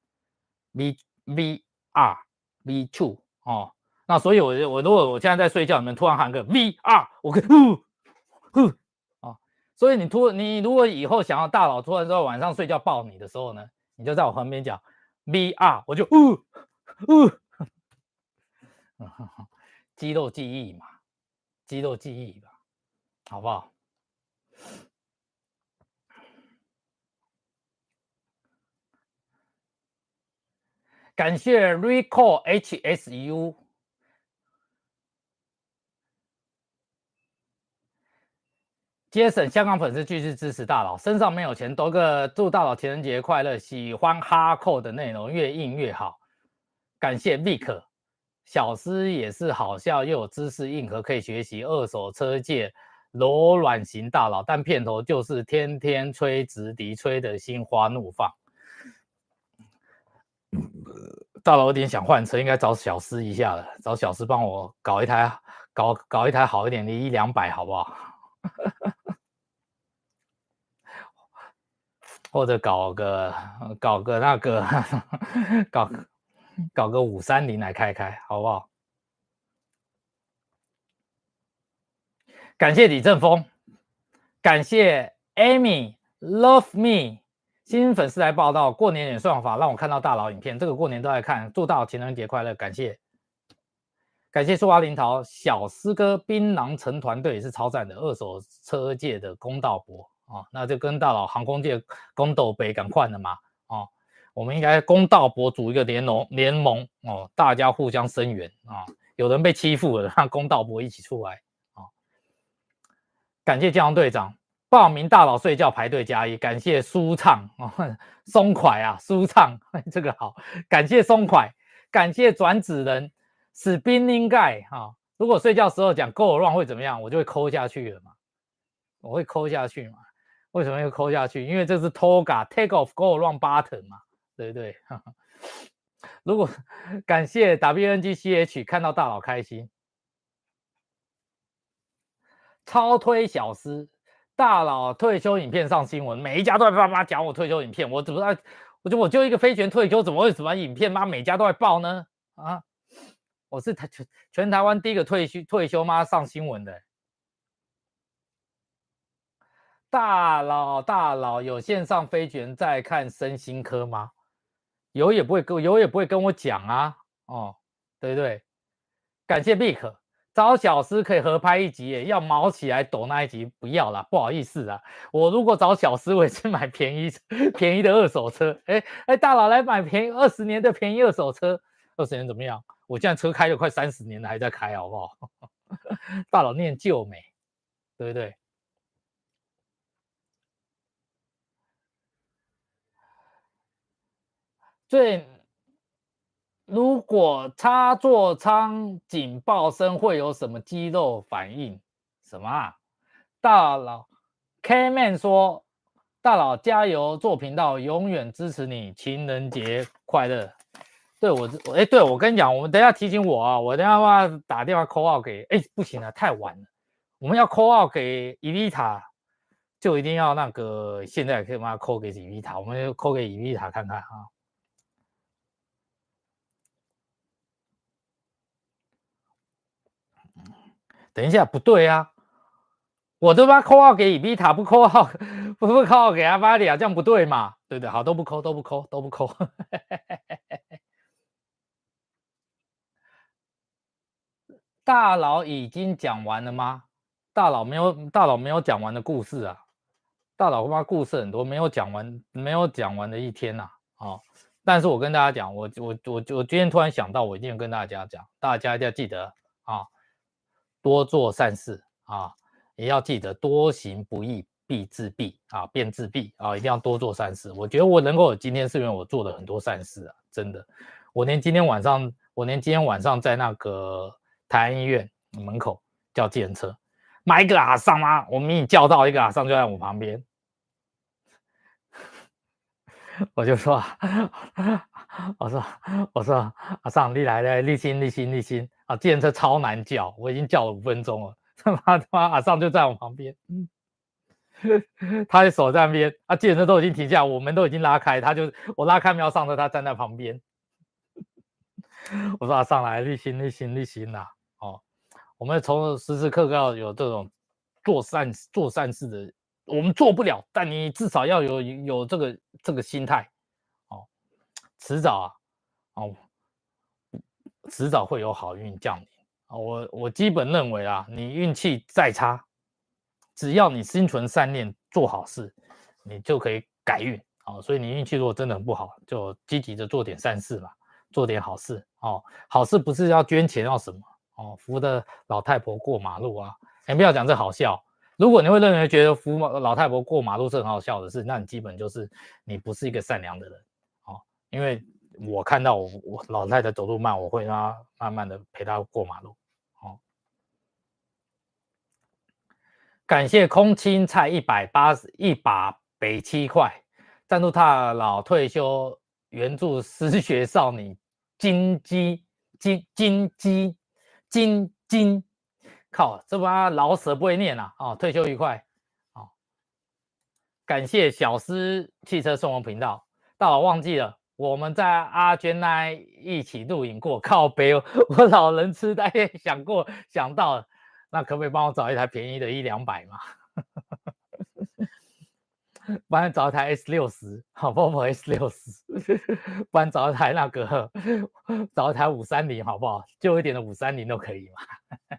V V R、V two 哦，那所以我我如果我现在在睡觉，你们突然喊个 V R，我可以呼呼。所以你突你如果以后想要大佬突然说晚上睡觉抱你的时候呢，你就在我旁边讲 V R，我就呜呜，肌肉记忆嘛，肌肉记忆吧，好不好？感谢 Recall H S U S U。杰森，香港粉丝继续支持大佬，身上没有钱，多个祝大佬情人节快乐。喜欢哈扣的内容，越硬越好。感谢 Vic，小师也是好笑又有知识硬核可以学习。二手车界柔软型大佬，但片头就是天天吹直笛，吹的心花怒放。大佬有点想换车，应该找小师一下了，找小师帮我搞一台，搞搞一台好一点的，一两百好不好？或者搞个搞个那个 搞搞个五三零来开开，好不好？感谢李正峰，感谢 Amy Love Me，新粉丝来报道，过年演算法让我看到大佬影片，这个过年都在看，祝大佬情人节快乐，感谢，感谢苏华林桃小师哥槟榔城团队也是超赞的二手车界的公道伯哦，那就跟大佬航空界公斗北赶快的嘛，哦，我们应该公道博主一个联盟联盟哦，大家互相声援啊，有人被欺负了，让公道博一起出来啊，感谢江队长。报名大佬睡觉排队加一，感谢舒畅哦，松快啊，舒畅，这个好，感谢松快，感谢转子人史宾宁盖哈，如果睡觉时候讲 go run 会怎么样，我就会抠下去了嘛，我会抠下去嘛，为什么要抠下去？因为这是 toga take off go run button 嘛，对不对？如果感谢 WNGCH 看到大佬开心，超推小师。大佬退休影片上新闻，每一家都在叭叭讲我退休影片，我怎么？我就我就一个飞权退休，怎么会什么影片妈每家都在报呢？啊，我是台全全台湾第一个退休退休妈上新闻的。大佬大佬有线上飞权在看身心科吗？有也不会跟有也不会跟我讲啊。哦，对不对？感谢 Big。找小师可以合拍一集耶，要毛起来抖那一集不要了，不好意思啊。我如果找小师，我也是买便宜便宜的二手车。哎哎，大佬来买便宜二十年的便宜二手车，二十年怎么样？我现在车开了快三十年了，还在开，好不好？大佬念旧美，对不对？最。如果插座舱警报声会有什么肌肉反应？什么啊？大佬 Kman 说：“大佬加油，做频道永远支持你，情人节快乐。”对我，哎，对我跟你讲，我们等下提醒我啊，我等下话打电话 call out 给，哎，不行了，太晚了，我们要 call out 给伊丽塔，就一定要那个现在可以帮他 call 给伊丽塔，我们 call 给伊丽塔看看啊。等一下，不对啊！我都把扣号给伊比塔，不扣号，不 不扣号给阿巴里亚，这样不对嘛？对不对？好，都不扣，都不扣，都不扣。大佬已经讲完了吗？大佬没有，大佬没有讲完的故事啊！大佬他妈故事很多，没有讲完，没有讲完的一天呐！哦，但是我跟大家讲，我我我我今天突然想到，我一定要跟大家讲，大家一定要记得啊！多做善事啊，也要记得多行不义必自毙啊，便自毙啊，一定要多做善事。我觉得我能够有今天，是因为我做了很多善事啊，真的。我连今天晚上，我连今天晚上在那个台安医院门口叫计程车，买一个阿桑吗？我明明叫到一个阿桑就在我旁边，我就说，我说，我说 阿桑，你来了，立心，立心，立心。啊，计程车超难叫，我已经叫了五分钟了。他妈他妈，阿尚就在我旁边，他的手在那边，啊，计程车都已经停下，我们都已经拉开，他就我拉开要上车，他站在旁边。我说阿上来，立心立心立心呐！哦，我们从时时刻刻要有这种做善做善事的，我们做不了，但你至少要有有这个这个心态，哦，迟早啊，哦。迟早会有好运降临啊！我我基本认为啊，你运气再差，只要你心存善念，做好事，你就可以改运啊！所以你运气如果真的很不好，就积极的做点善事吧，做点好事哦。好事不是要捐钱要什么哦，扶的老太婆过马路啊！先不要讲这好笑。如果你会认为觉得扶老太婆过马路是很好笑的事，那你基本就是你不是一个善良的人哦，因为。我看到我我老太太走路慢，我会让她慢慢的陪她过马路。哦，感谢空青菜一百八十一把北七块，赞助他老退休援助失学少女金鸡金金鸡金金，靠，这把老舍不会念啊！哦，退休愉快。哦，感谢小师汽车送我频道，大佬忘记了。我们在阿娟那一起录影过，靠背，我老人痴呆想过想到，那可不可以帮我找一台便宜的，一两百嘛？不然找一台 S 六十，好不？好 S 六十，不然找一台那个，找一台五三零，好不好？旧一点的五三零都可以嘛。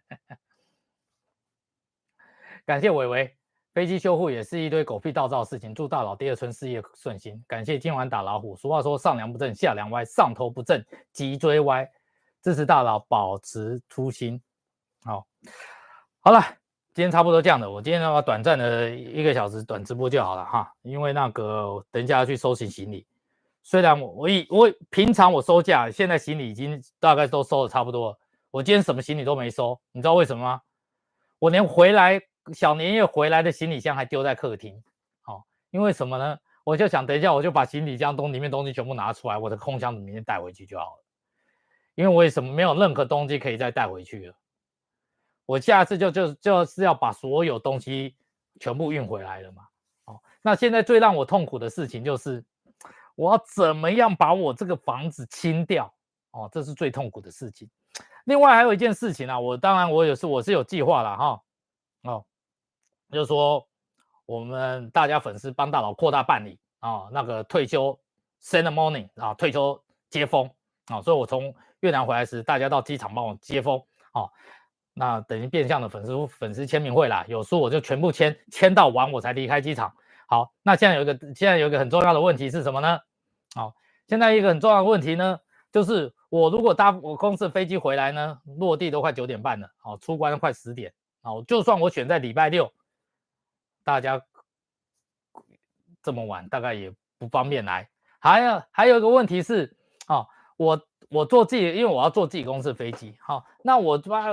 感谢伟伟，飞机修护也是一堆狗屁倒灶的事情。祝大佬第二春事业顺心。感谢今晚打老虎。俗话说上梁不正下梁歪，上头不正脊椎歪。支持大佬保持初心。好，好了，今天差不多这样的。我今天的话短暂的一个小时短直播就好了哈，因为那个等一下要去收行行李。虽然我我以我平常我收假，现在行李已经大概都收的差不多了。我今天什么行李都没收，你知道为什么吗？我连回来。小年夜回来的行李箱还丢在客厅，好，因为什么呢？我就想等一下我就把行李箱东里面东西全部拿出来，我的空箱子明天带回去就好了。因为为什么没有任何东西可以再带回去了？我下次就就就是要把所有东西全部运回来了嘛。哦，那现在最让我痛苦的事情就是，我要怎么样把我这个房子清掉？哦，这是最痛苦的事情。另外还有一件事情啊，我当然我也是我是有计划了哈，哦。就是说，我们大家粉丝帮大佬扩大办理啊，那个退休 ceremony 啊，退休接风啊，所以我从越南回来时，大家到机场帮我接风啊，那等于变相的粉丝粉丝签名会啦，有书我就全部签，签到完我才离开机场。好，那现在有一个现在有一个很重要的问题是什么呢？好，现在一个很重要的问题呢，就是我如果搭我公司飞机回来呢，落地都快九点半了，好，出关快十点，好，就算我选在礼拜六。大家这么晚，大概也不方便来。还有还有一个问题是，啊，我我坐自己，因为我要坐自己公司的飞机，好，那我妈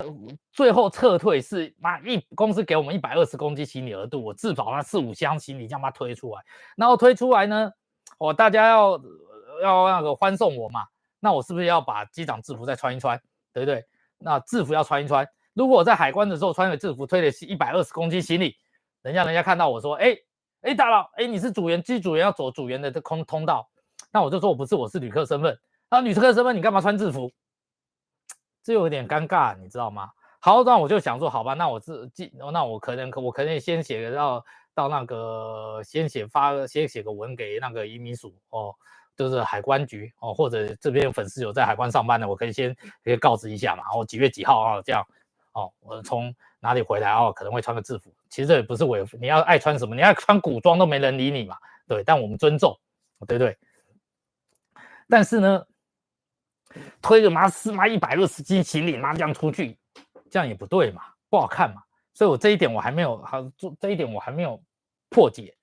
最后撤退是妈一公司给我们一百二十公斤行李额度，我至少那四五箱行李这样把它推出来，然后推出来呢，我大家要要那个欢送我嘛，那我是不是要把机长制服再穿一穿，对不对？那制服要穿一穿。如果我在海关的时候穿个制服推的是一百二十公斤行李。等一下，人家看到我说：“哎哎，大佬，哎，你是组员，机组员要走组员的这空通道。”那我就说我不是，我是旅客身份。啊，旅客身份，你干嘛穿制服？这有点尴尬，你知道吗？好，那我就想说，好吧，那我自记，那我可能我可能先写个到到那个先写发先写个文给那个移民署哦，就是海关局哦，或者这边粉丝有在海关上班的，我可以先可以告知一下嘛。然后几月几号啊？这样哦，我从。哪里回来哦？可能会穿个制服，其实这也不是违，你要爱穿什么，你要穿古装都没人理你嘛，对。但我们尊重，对不对？但是呢，推着妈四妈一百二十斤行李妈这样出去，这样也不对嘛，不好看嘛。所以我这一点我还没有好做，这一点我还没有破解。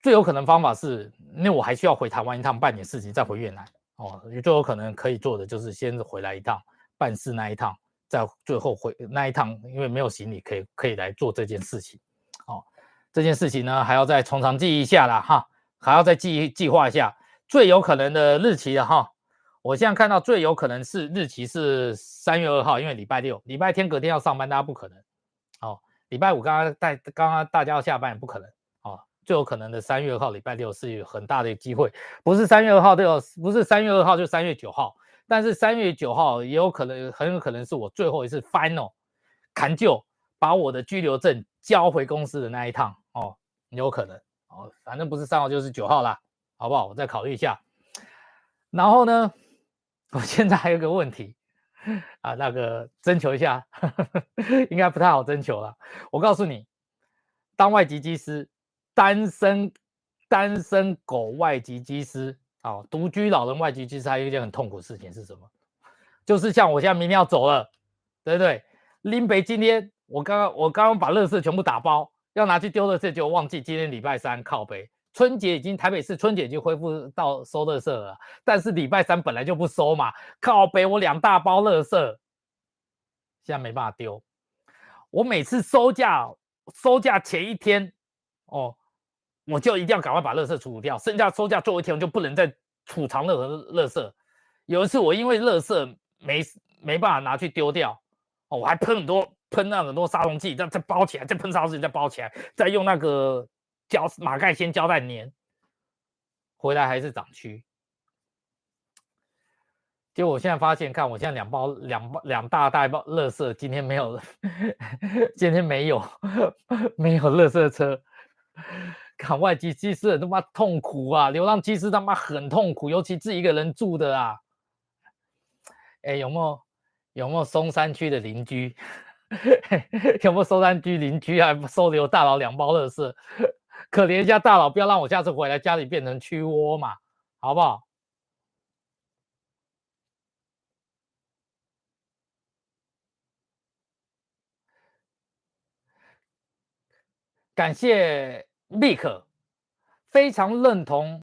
最有可能方法是，那我还需要回台湾一趟办点事情，再回越南哦。也最有可能可以做的就是先回来一趟办事那一趟。在最后回那一趟，因为没有行李，可以可以来做这件事情。哦，这件事情呢，还要再从长计议一下啦，哈，还要再计计划一下最有可能的日期了哈。我现在看到最有可能是日期是三月二号，因为礼拜六、礼拜天隔天要上班，大家不可能。哦，礼拜五刚刚带刚刚大家要下班也不可能。哦，最有可能的三月二号，礼拜六是有很大的机会，不是三月二号就有，不是三月二号就三月九号。但是三月九号也有可能，很有可能是我最后一次 final 砍就把我的居留证交回公司的那一趟哦，有可能哦，反正不是三号就是九号啦，好不好？我再考虑一下。然后呢，我现在还有个问题啊，那个征求一下，应该不太好征求了。我告诉你，当外籍机师，单身单身狗外籍机师。好，独居老人外籍其实还有一件很痛苦的事情是什么？就是像我现在明天要走了，对不对？林北今天我刚刚我刚刚把垃圾全部打包，要拿去丢垃圾就忘记今天礼拜三靠北，春节已经台北市春节已经恢复到收垃圾了，但是礼拜三本来就不收嘛，靠北我两大包垃圾，现在没办法丢。我每次收假收假前一天，哦。我就一定要赶快把垃圾处理掉，剩下收假最后一天我就不能再储藏任何垃圾。有一次我因为垃圾没没办法拿去丢掉，我还喷很多喷那很多杀虫剂，再再包起来，再喷杀虫剂再包起来，再用那个胶马盖先胶带粘，回来还是长蛆。结果我现在发现，看我现在两包两包两大袋包垃圾，今天没有，今天没有 没有垃圾车。港外籍机师他妈痛苦啊！流浪机师他妈很痛苦，尤其自己一个人住的啊。哎，有没有有没有松山区的邻居？有没有松山区邻居还收留大佬两包乐事？可怜一下大佬，不要让我下次回来家里变成蛆窝嘛，好不好？感谢 Vick，非常认同，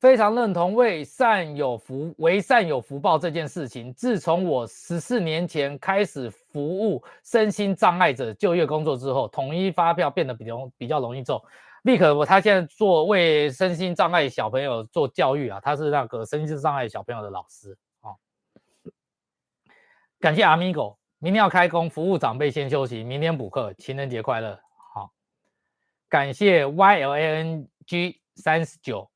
非常认同为善有福、为善有福报这件事情。自从我十四年前开始服务身心障碍者就业工作之后，统一发票变得比较比较容易中。立刻我他现在做为身心障碍小朋友做教育啊，他是那个身心障碍小朋友的老师啊。感谢阿米狗明天要开工，服务长辈先休息，明天补课，情人节快乐。感谢 Y L A N G 三十九，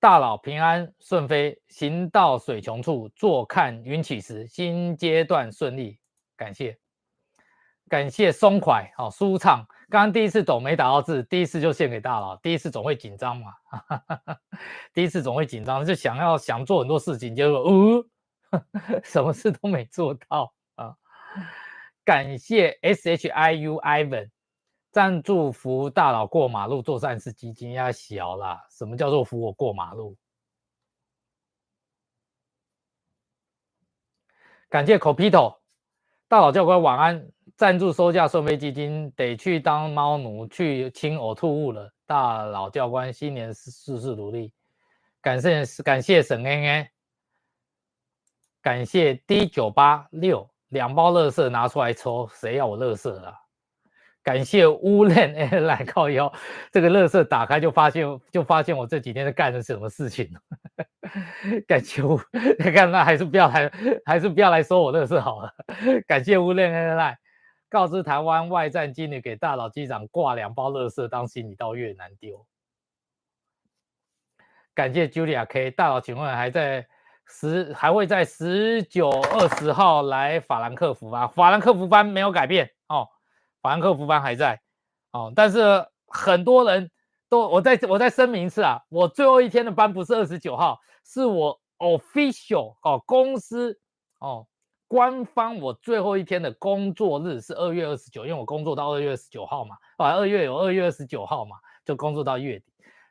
大佬平安顺飞，行到水穷处，坐看云起时，新阶段顺利。感谢，感谢松快，好舒畅。刚刚第一次抖没打到字，第一次就献给大佬。第一次总会紧张嘛，第一次总会紧张，就想要想做很多事情，结果呜，什么事都没做到啊。感谢 S H I U Ivan。赞助扶大佬过马路做善事基金要小啦。什么叫做扶我过马路？感谢 Copito 大佬教官晚安。赞助收价顺飞基金得去当猫奴去清呕吐物了。大佬教官新年事事如意。感谢感谢沈恩恩。感谢 D 九八六两包乐色拿出来抽，谁要我乐色啊？感谢乌链 来靠腰，这个乐色打开就发现，就发现我这几天在干的什么事情。感谢乌，你看那还是不要来，还是不要来说我乐色好了。感谢乌链来告知台湾外战经理给大佬机长挂两包乐色当行李到越南丢。感谢 Julia K 大佬，请问还在十还会在十九二十号来法兰克福吗？法兰克福班没有改变。法兰克福班还在，哦，但是很多人都，我再我再声明一次啊，我最后一天的班不是二十九号，是我 official 哦公司哦官方我最后一天的工作日是二月二十九，因为我工作到二月二十九号嘛，啊，二月有二月二十九号嘛，就工作到月底，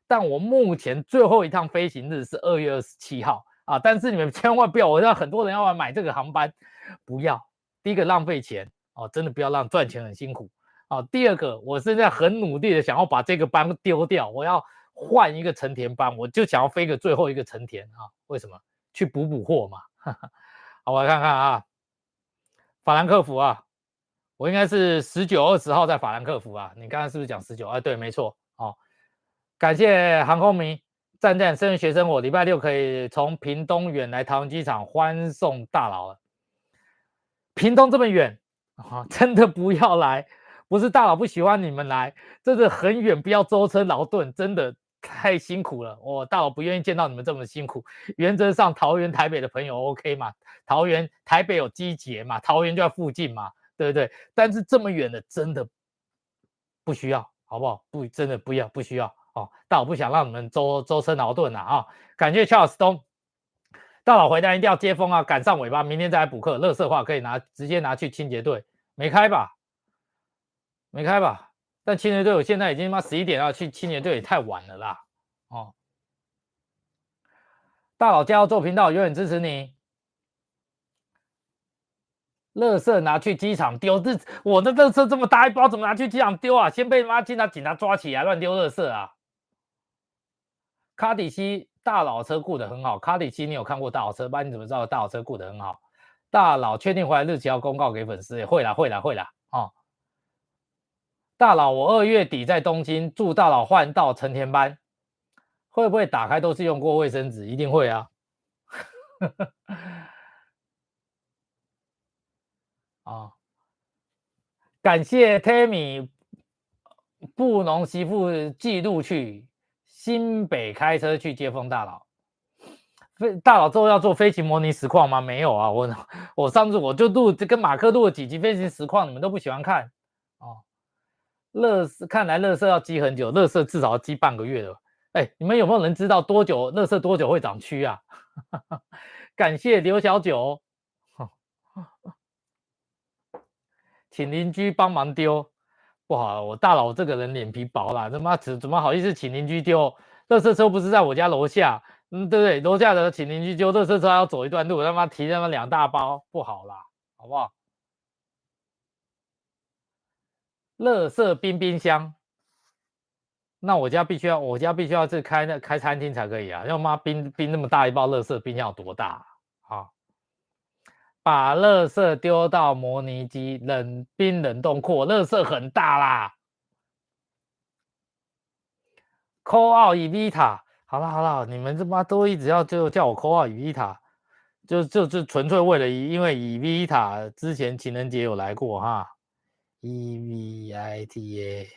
但我目前最后一趟飞行日是二月二十七号啊，但是你们千万不要，我知道很多人要来买这个航班，不要，第一个浪费钱。哦，真的不要让赚钱很辛苦啊！第二个，我现在很努力的想要把这个班丢掉，我要换一个成田班，我就想要飞个最后一个成田啊！为什么？去补补货嘛！好，我来看看啊，法兰克福啊，我应该是十九、二十号在法兰克福啊。你刚刚是不是讲十九？哎，对，没错。哦，感谢航空迷站站生日学生，我礼拜六可以从屏东远来台湾机场欢送大佬了。屏东这么远。啊，真的不要来！不是大佬不喜欢你们来，真的很远，不要舟车劳顿，真的太辛苦了。我大佬不愿意见到你们这么辛苦。原则上，桃园、台北的朋友 OK 嘛？桃园、台北有机捷嘛？桃园就在附近嘛，对不对？但是这么远的，真的不需要，好不好？不，真的不要，不需要。哦，大佬不想让你们舟舟车劳顿了啊！感谢 Charles 东。大佬回来一定要接风啊，赶上尾巴，明天再来补课。乐色话可以拿，直接拿去清洁队。没开吧？没开吧？但清洁队我现在已经妈十一点要去清洁队，也太晚了啦！哦，大佬加油做频道，永远支持你。乐色拿去机场丢，这我的乐色这么大一包，怎么拿去机场丢啊？先被妈警察警察抓起来乱丢乐色啊！卡迪西大佬车顾得很好，卡迪西你有看过大佬车吧？你怎么知道大佬车顾得很好？大佬确定回来日期要公告给粉丝，会啦，会啦，会啦，哦。大佬，我二月底在东京，祝大佬换到成田班，会不会打开都是用过卫生纸？一定会啊。啊，感谢 Tammy 布农媳妇记录去新北开车去接风大佬。大佬之后要做飞行模拟实况吗？没有啊，我我上次我就录跟马克录了几集飞行实况，你们都不喜欢看哦。乐色看来乐色要积很久，乐色至少要积半个月了。哎，你们有没有人知道多久乐色多久会长蛆啊？感谢刘小九，请邻居帮忙丢。不好，我大佬这个人脸皮薄啦，他妈怎怎么好意思请邻居丢？乐色车不是在我家楼下，嗯，对不对？楼下的请邻居丢乐色车要走一段路，他妈提他妈两大包，不好啦，好不好？乐色冰冰箱。那我家必须要，我家必须要是开那开餐厅才可以啊！要妈冰冰那么大一包乐色，冰箱有多大啊？把乐色丢到模拟机冷冰冷冻库，乐色很大啦。Call 奥伊维塔，好了好了，你们这妈都一直要就叫我扣奥伊维塔，就就就纯粹为了因为伊维塔之前情人节有来过哈，E V I T A。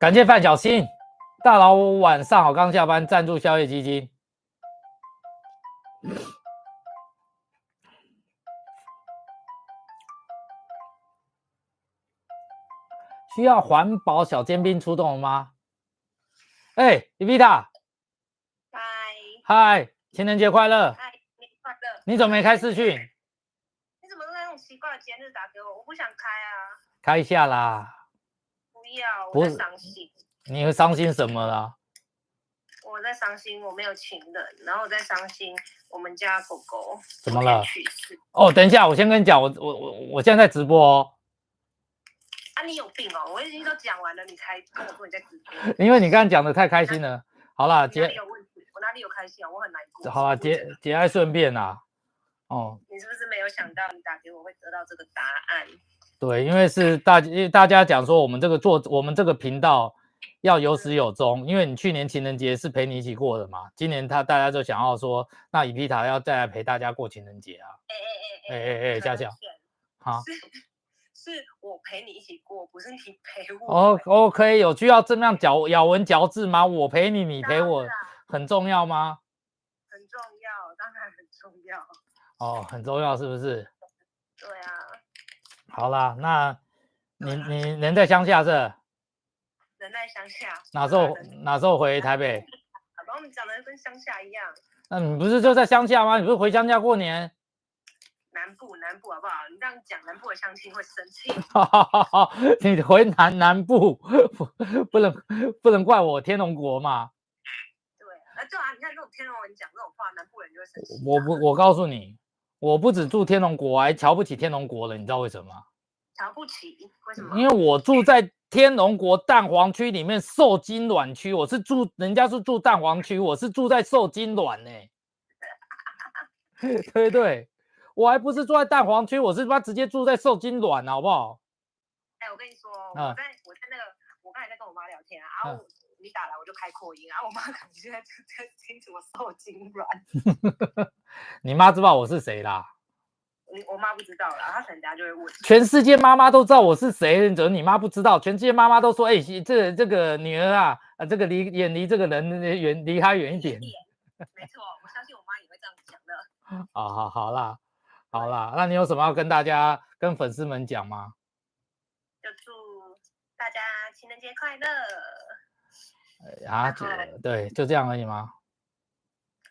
感谢范小新，大佬晚上好，刚下班赞助宵夜基金，需要环保小尖兵出动吗？哎，伊维塔，嗨嗨，情人节快乐！嗨，你快乐！你怎么没开视讯？你怎么都在那种奇怪的节日打给我？我不想开啊！开一下啦。要，不是伤心。你会伤心什么啦？我在伤心，我没有情人，然后我在伤心，我们家狗狗怎么了？哦，等一下，我先跟你讲，我我我我现在在直播哦。啊，你有病哦！我已经都讲完了，你才跟我说你在直播。因为你刚刚讲的太开心了。好了，节有问题，我哪里有开心啊？我很难过。好了，节节哀顺变呐。哦。你是不是没有想到你打给我会得到这个答案？对，因为是大，因为大家讲说我们这个做我们这个频道要有始有终，因为你去年情人节是陪你一起过的嘛，今年他大家就想要说，那伊皮塔要再来陪大家过情人节啊！哎哎哎哎哎哎，佳佳，好，是是我陪你一起过，不是你陪我。哦，OK，有需要这样咬咬文嚼字吗？我陪你，你陪我，很重要吗？很重要，当然很重要。哦，很重要，是不是？对啊。好啦，那你你人在乡下是？人在乡下。哪时候哪时候回台北？好吧我们讲的跟乡下一样。那你不是就在乡下吗？你不是回乡下过年？南部南部好不好？你这样讲，南部的乡亲会生气。你回南南部不不能不能怪我天龙国嘛？对，啊对啊，你看这种天龙人讲这种话，南部人就会生气。我不我告诉你。我不止住天龙国，我还瞧不起天龙国了，你知道为什么吗？瞧不起？为什么？因为我住在天龙国蛋黄区里面受精卵区，我是住人家是住蛋黄区，我是住在受精卵呢。对对，我还不是住在蛋黄区，我是他直接住在受精卵，好不好？哎，我跟你说，我在我在那个，我刚才在跟我妈聊天啊，然后你打来我就开扩音，然后我妈可能现在 就在听什么受精卵。你妈知道我是谁啦？你我妈不知道啦，她等下就会问。全世界妈妈都知道我是谁，怎么你妈不知道？全世界妈妈都说：“哎，这这个女儿啊，啊，这个离远离这个人远离她远一点。”没错，我相信我妈也会这样讲的。好好好啦，好啦，那你有什么要跟大家、跟粉丝们讲吗？就祝大家情人节快乐。啊，对，就这样而已吗？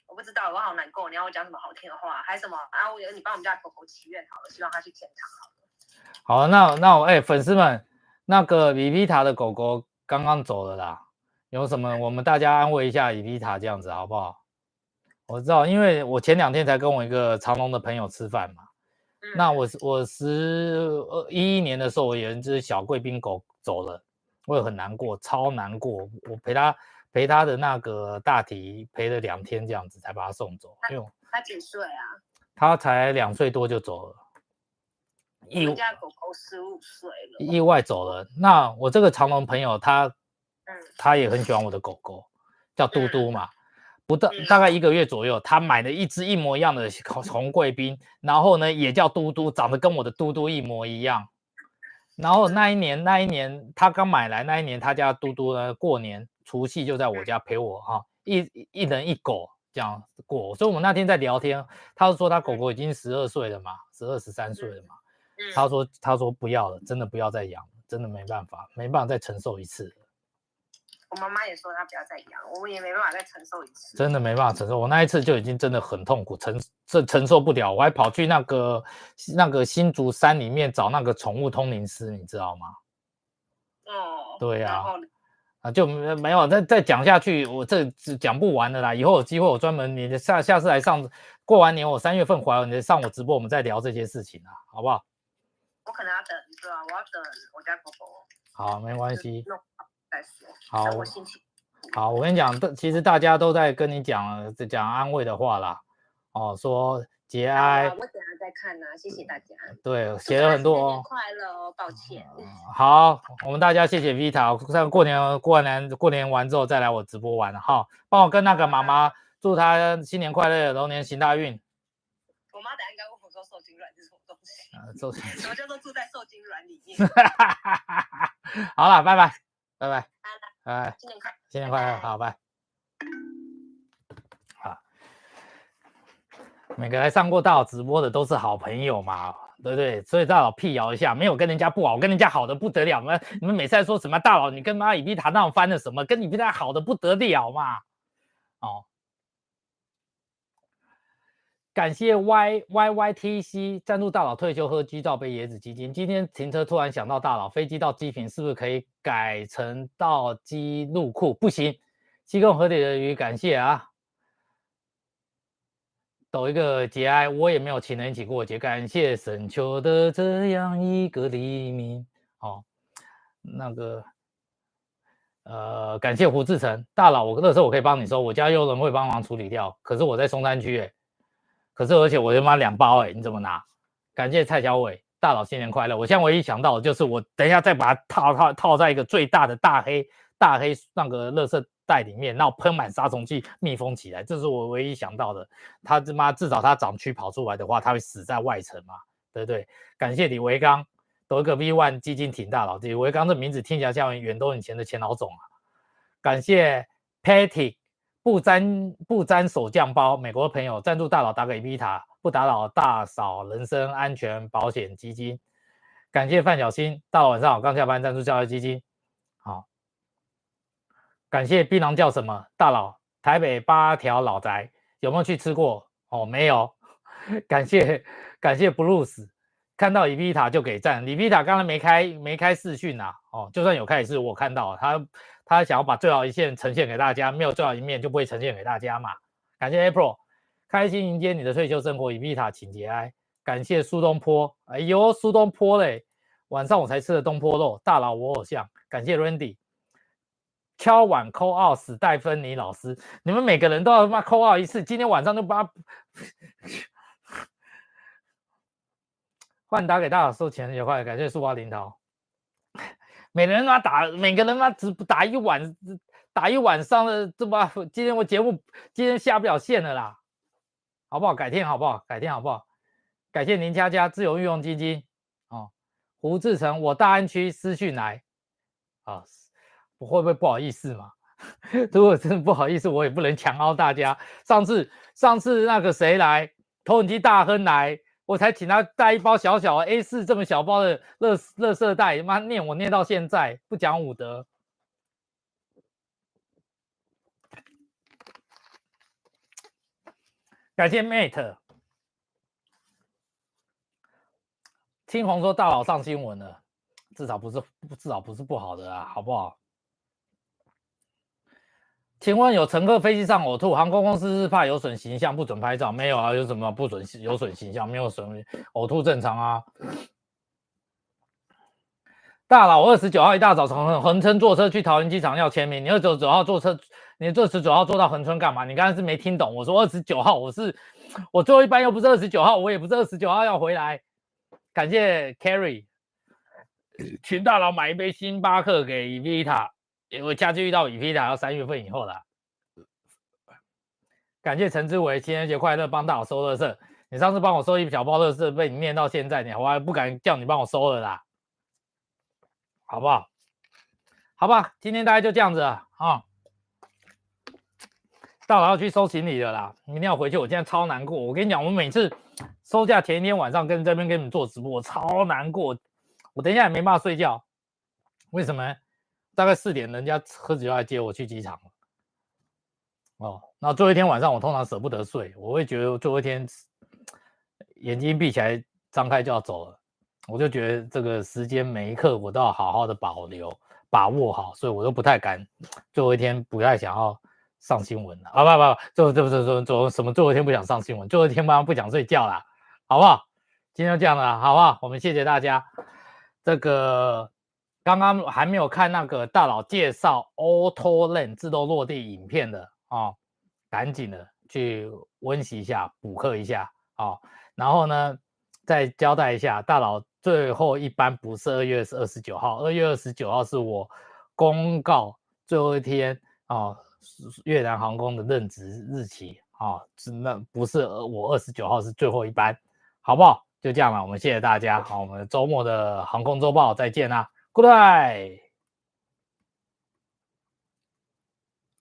我不知道，我好难过。你要我讲什么好听的话，还是什么？啊，我你帮我们家狗狗祈愿好了，希望它去天堂好了。好，那那我哎，粉丝们，那个比皮塔的狗狗刚刚走了啦，有什么？我们大家安慰一下比皮塔，这样子好不好？我知道，因为我前两天才跟我一个长隆的朋友吃饭嘛。那我我十二一一年的时候，我有一只小贵宾狗走了，我也很难过，超难过。我陪他。陪他的那个大体陪了两天，这样子才把他送走。因为他几岁啊？他才两岁多就走了。我家狗狗十五岁了。意外走了。那我这个长隆朋友，他，嗯，他也很喜欢我的狗狗，叫嘟嘟嘛。不到大概一个月左右，他买了一只一模一样的红贵宾，然后呢，也叫嘟嘟，长得跟我的嘟嘟一模一样。然后那一年，那一年他刚买来那一年，他家嘟嘟呢过年。除夕就在我家陪我哈，一一人一狗这样过，所以我们那天在聊天，他说他狗狗已经十二岁了嘛，十二十三岁了嘛，他说他说不要了，真的不要再养了，真的没办法，没办法再承受一次。我妈妈也说她不要再养，我也没办法再承受一次。真的没办法承受，我那一次就已经真的很痛苦，承这承受不了，我还跑去那个那个新竹山里面找那个宠物通灵师，你知道吗？哦，对呀，啊就没没有再再讲下去，我这讲不完的啦。以后有机会我专门你下下次来上，过完年我三月份回来，你上我直播，我们再聊这些事情啊，好不好？我可能要等，对啊，我要等我家狗狗。好，没关系。好，我好，我跟你讲，其实大家都在跟你讲讲安慰的话啦。哦，说节哀。我等下再看呢，谢谢大家。对，写了很多哦。快乐哦，抱歉。好，我们大家谢谢 Vita，在过年过完年过年完之后再来我直播玩哈，帮我跟那个妈妈祝她新年快乐，龙年行大运。我妈等下应该问我说受精卵是什么东西？啊，受 什么叫做住在受精卵里面？好了，拜拜。拜拜，拜拜新年快，新年快乐，好拜。好，每个来上过大佬直播的都是好朋友嘛，对不对？所以大佬辟谣一下，没有跟人家不好，跟人家好的不得了嘛。你们每次在说什么大佬，你跟蚂蚁比塔那翻了什么？跟你比他好的不得了嘛，哦。感谢 Y Y Y T C 赞助大佬退休喝鸡照杯椰子基金。今天停车突然想到大佬飞机到机坪是不是可以改成到机入库？不行，机构合理的鱼感谢啊。抖一个节哀，我也没有情人一起过节。感谢深秋的这样一个黎明。哦，那个呃，感谢胡志成大佬，我那时候我可以帮你收，我家佣人会帮忙处理掉。可是我在松山区诶。可是，而且我他妈两包哎，你怎么拿？感谢蔡小伟大佬新年快乐！我现在唯一想到的就是我等一下再把它套套套在一个最大的大黑大黑那个垃圾袋里面，然后喷满杀虫剂密封起来，这是我唯一想到的。他他妈至少他长蛆跑出来的话，他会死在外层嘛？对不对？感谢李维刚，得一个 V One 基金挺大佬，李维刚这名字听起来像远东以前的前老总啊！感谢 Patty。不沾不沾手酱包，美国朋友赞助大佬打给伊塔，不打扰大嫂人身安全保险基金。感谢范小新，大佬晚上好，刚下班赞助教育基金。好，感谢槟榔叫什么？大佬台北八条老宅有没有去吃过？哦，没有。感谢感谢 Bruce，看到伊塔就给赞。伊塔刚才没开没开视讯呐，哦，就算有开也是，我看到他。他想要把最好一线呈现给大家，没有最好一面就不会呈现给大家嘛。感谢 April，开心迎接你的退休生活。伊米塔，请节哀。感谢苏东坡，哎呦，苏东坡嘞，晚上我才吃的东坡肉。大佬，我偶像。感谢 Randy，敲碗扣二史戴芬妮老师，你们每个人都要他妈扣二一次。今天晚上就把 换打给大佬收钱也快。感谢苏华林涛。每人嘛打，每个人嘛只打一晚，打一晚上的，这么今天我节目今天下不了线了啦，好不好？改天好不好？改天好不好？感谢林佳佳自由运用基金哦，胡志成，我大安区私讯来啊，我会不会不好意思嘛？如果真的不好意思，我也不能强凹大家。上次上次那个谁来，投影机大亨来。我才请他带一包小小 A 四这么小包的乐乐色袋，妈念我念到现在不讲武德。感谢 Mate，青红说大佬上新闻了，至少不是至少不是不好的啊，好不好？请问有乘客飞机上呕吐，航空公司是怕有损形象不准拍照？没有啊，有什么不准有损形象？没有损呕吐正常啊。大佬，二十九号一大早从横村坐车去桃园机场要签名。你二十九号坐车，你二十九号坐到横村干嘛？你刚才是没听懂？我说二十九号，我是我最后一班又不是二十九号，我也不是二十九号要回来。感谢 Carry，请大佬买一杯星巴克给 Vita。因为家具遇到雨披达要三月份以后啦。感谢陈志伟，情人节快乐，帮大佬收乐色。你上次帮我收一小包乐色，被你念到现在，你我还不敢叫你帮我收了啦，好不好？好吧，今天大概就这样子啊。大佬要去收行李了啦，明天要回去，我现在超难过。我跟你讲，我每次收假前一天晚上跟这边跟你们做直播，我超难过。我等一下也没办法睡觉，为什么？大概四点，人家车子就来接我去机场了。哦，那最后一天晚上，我通常舍不得睡，我会觉得最后一天眼睛闭起来、张开就要走了，我就觉得这个时间每一刻我都要好好的保留、把握好，所以我都不太敢最后一天不太想要上新闻了。啊不不，最后这不是说做什么最后一天不想上新闻，最后一天晚上不想睡觉了，好不好？今天就这样了，好不好？我们谢谢大家。这个刚刚还没有看那个大佬介绍 Auto Land 自动落地影片的啊，赶紧的去温习一下，补课一下啊。然后呢，再交代一下，大佬最后一班不是二月二十九号，二月二十九号是我公告最后一天啊，越南航空的任职日期啊，是那不是我二十九号是最后一班，好不好？就这样了，我们谢谢大家。好，我们周末的航空周报再见啦，Goodbye。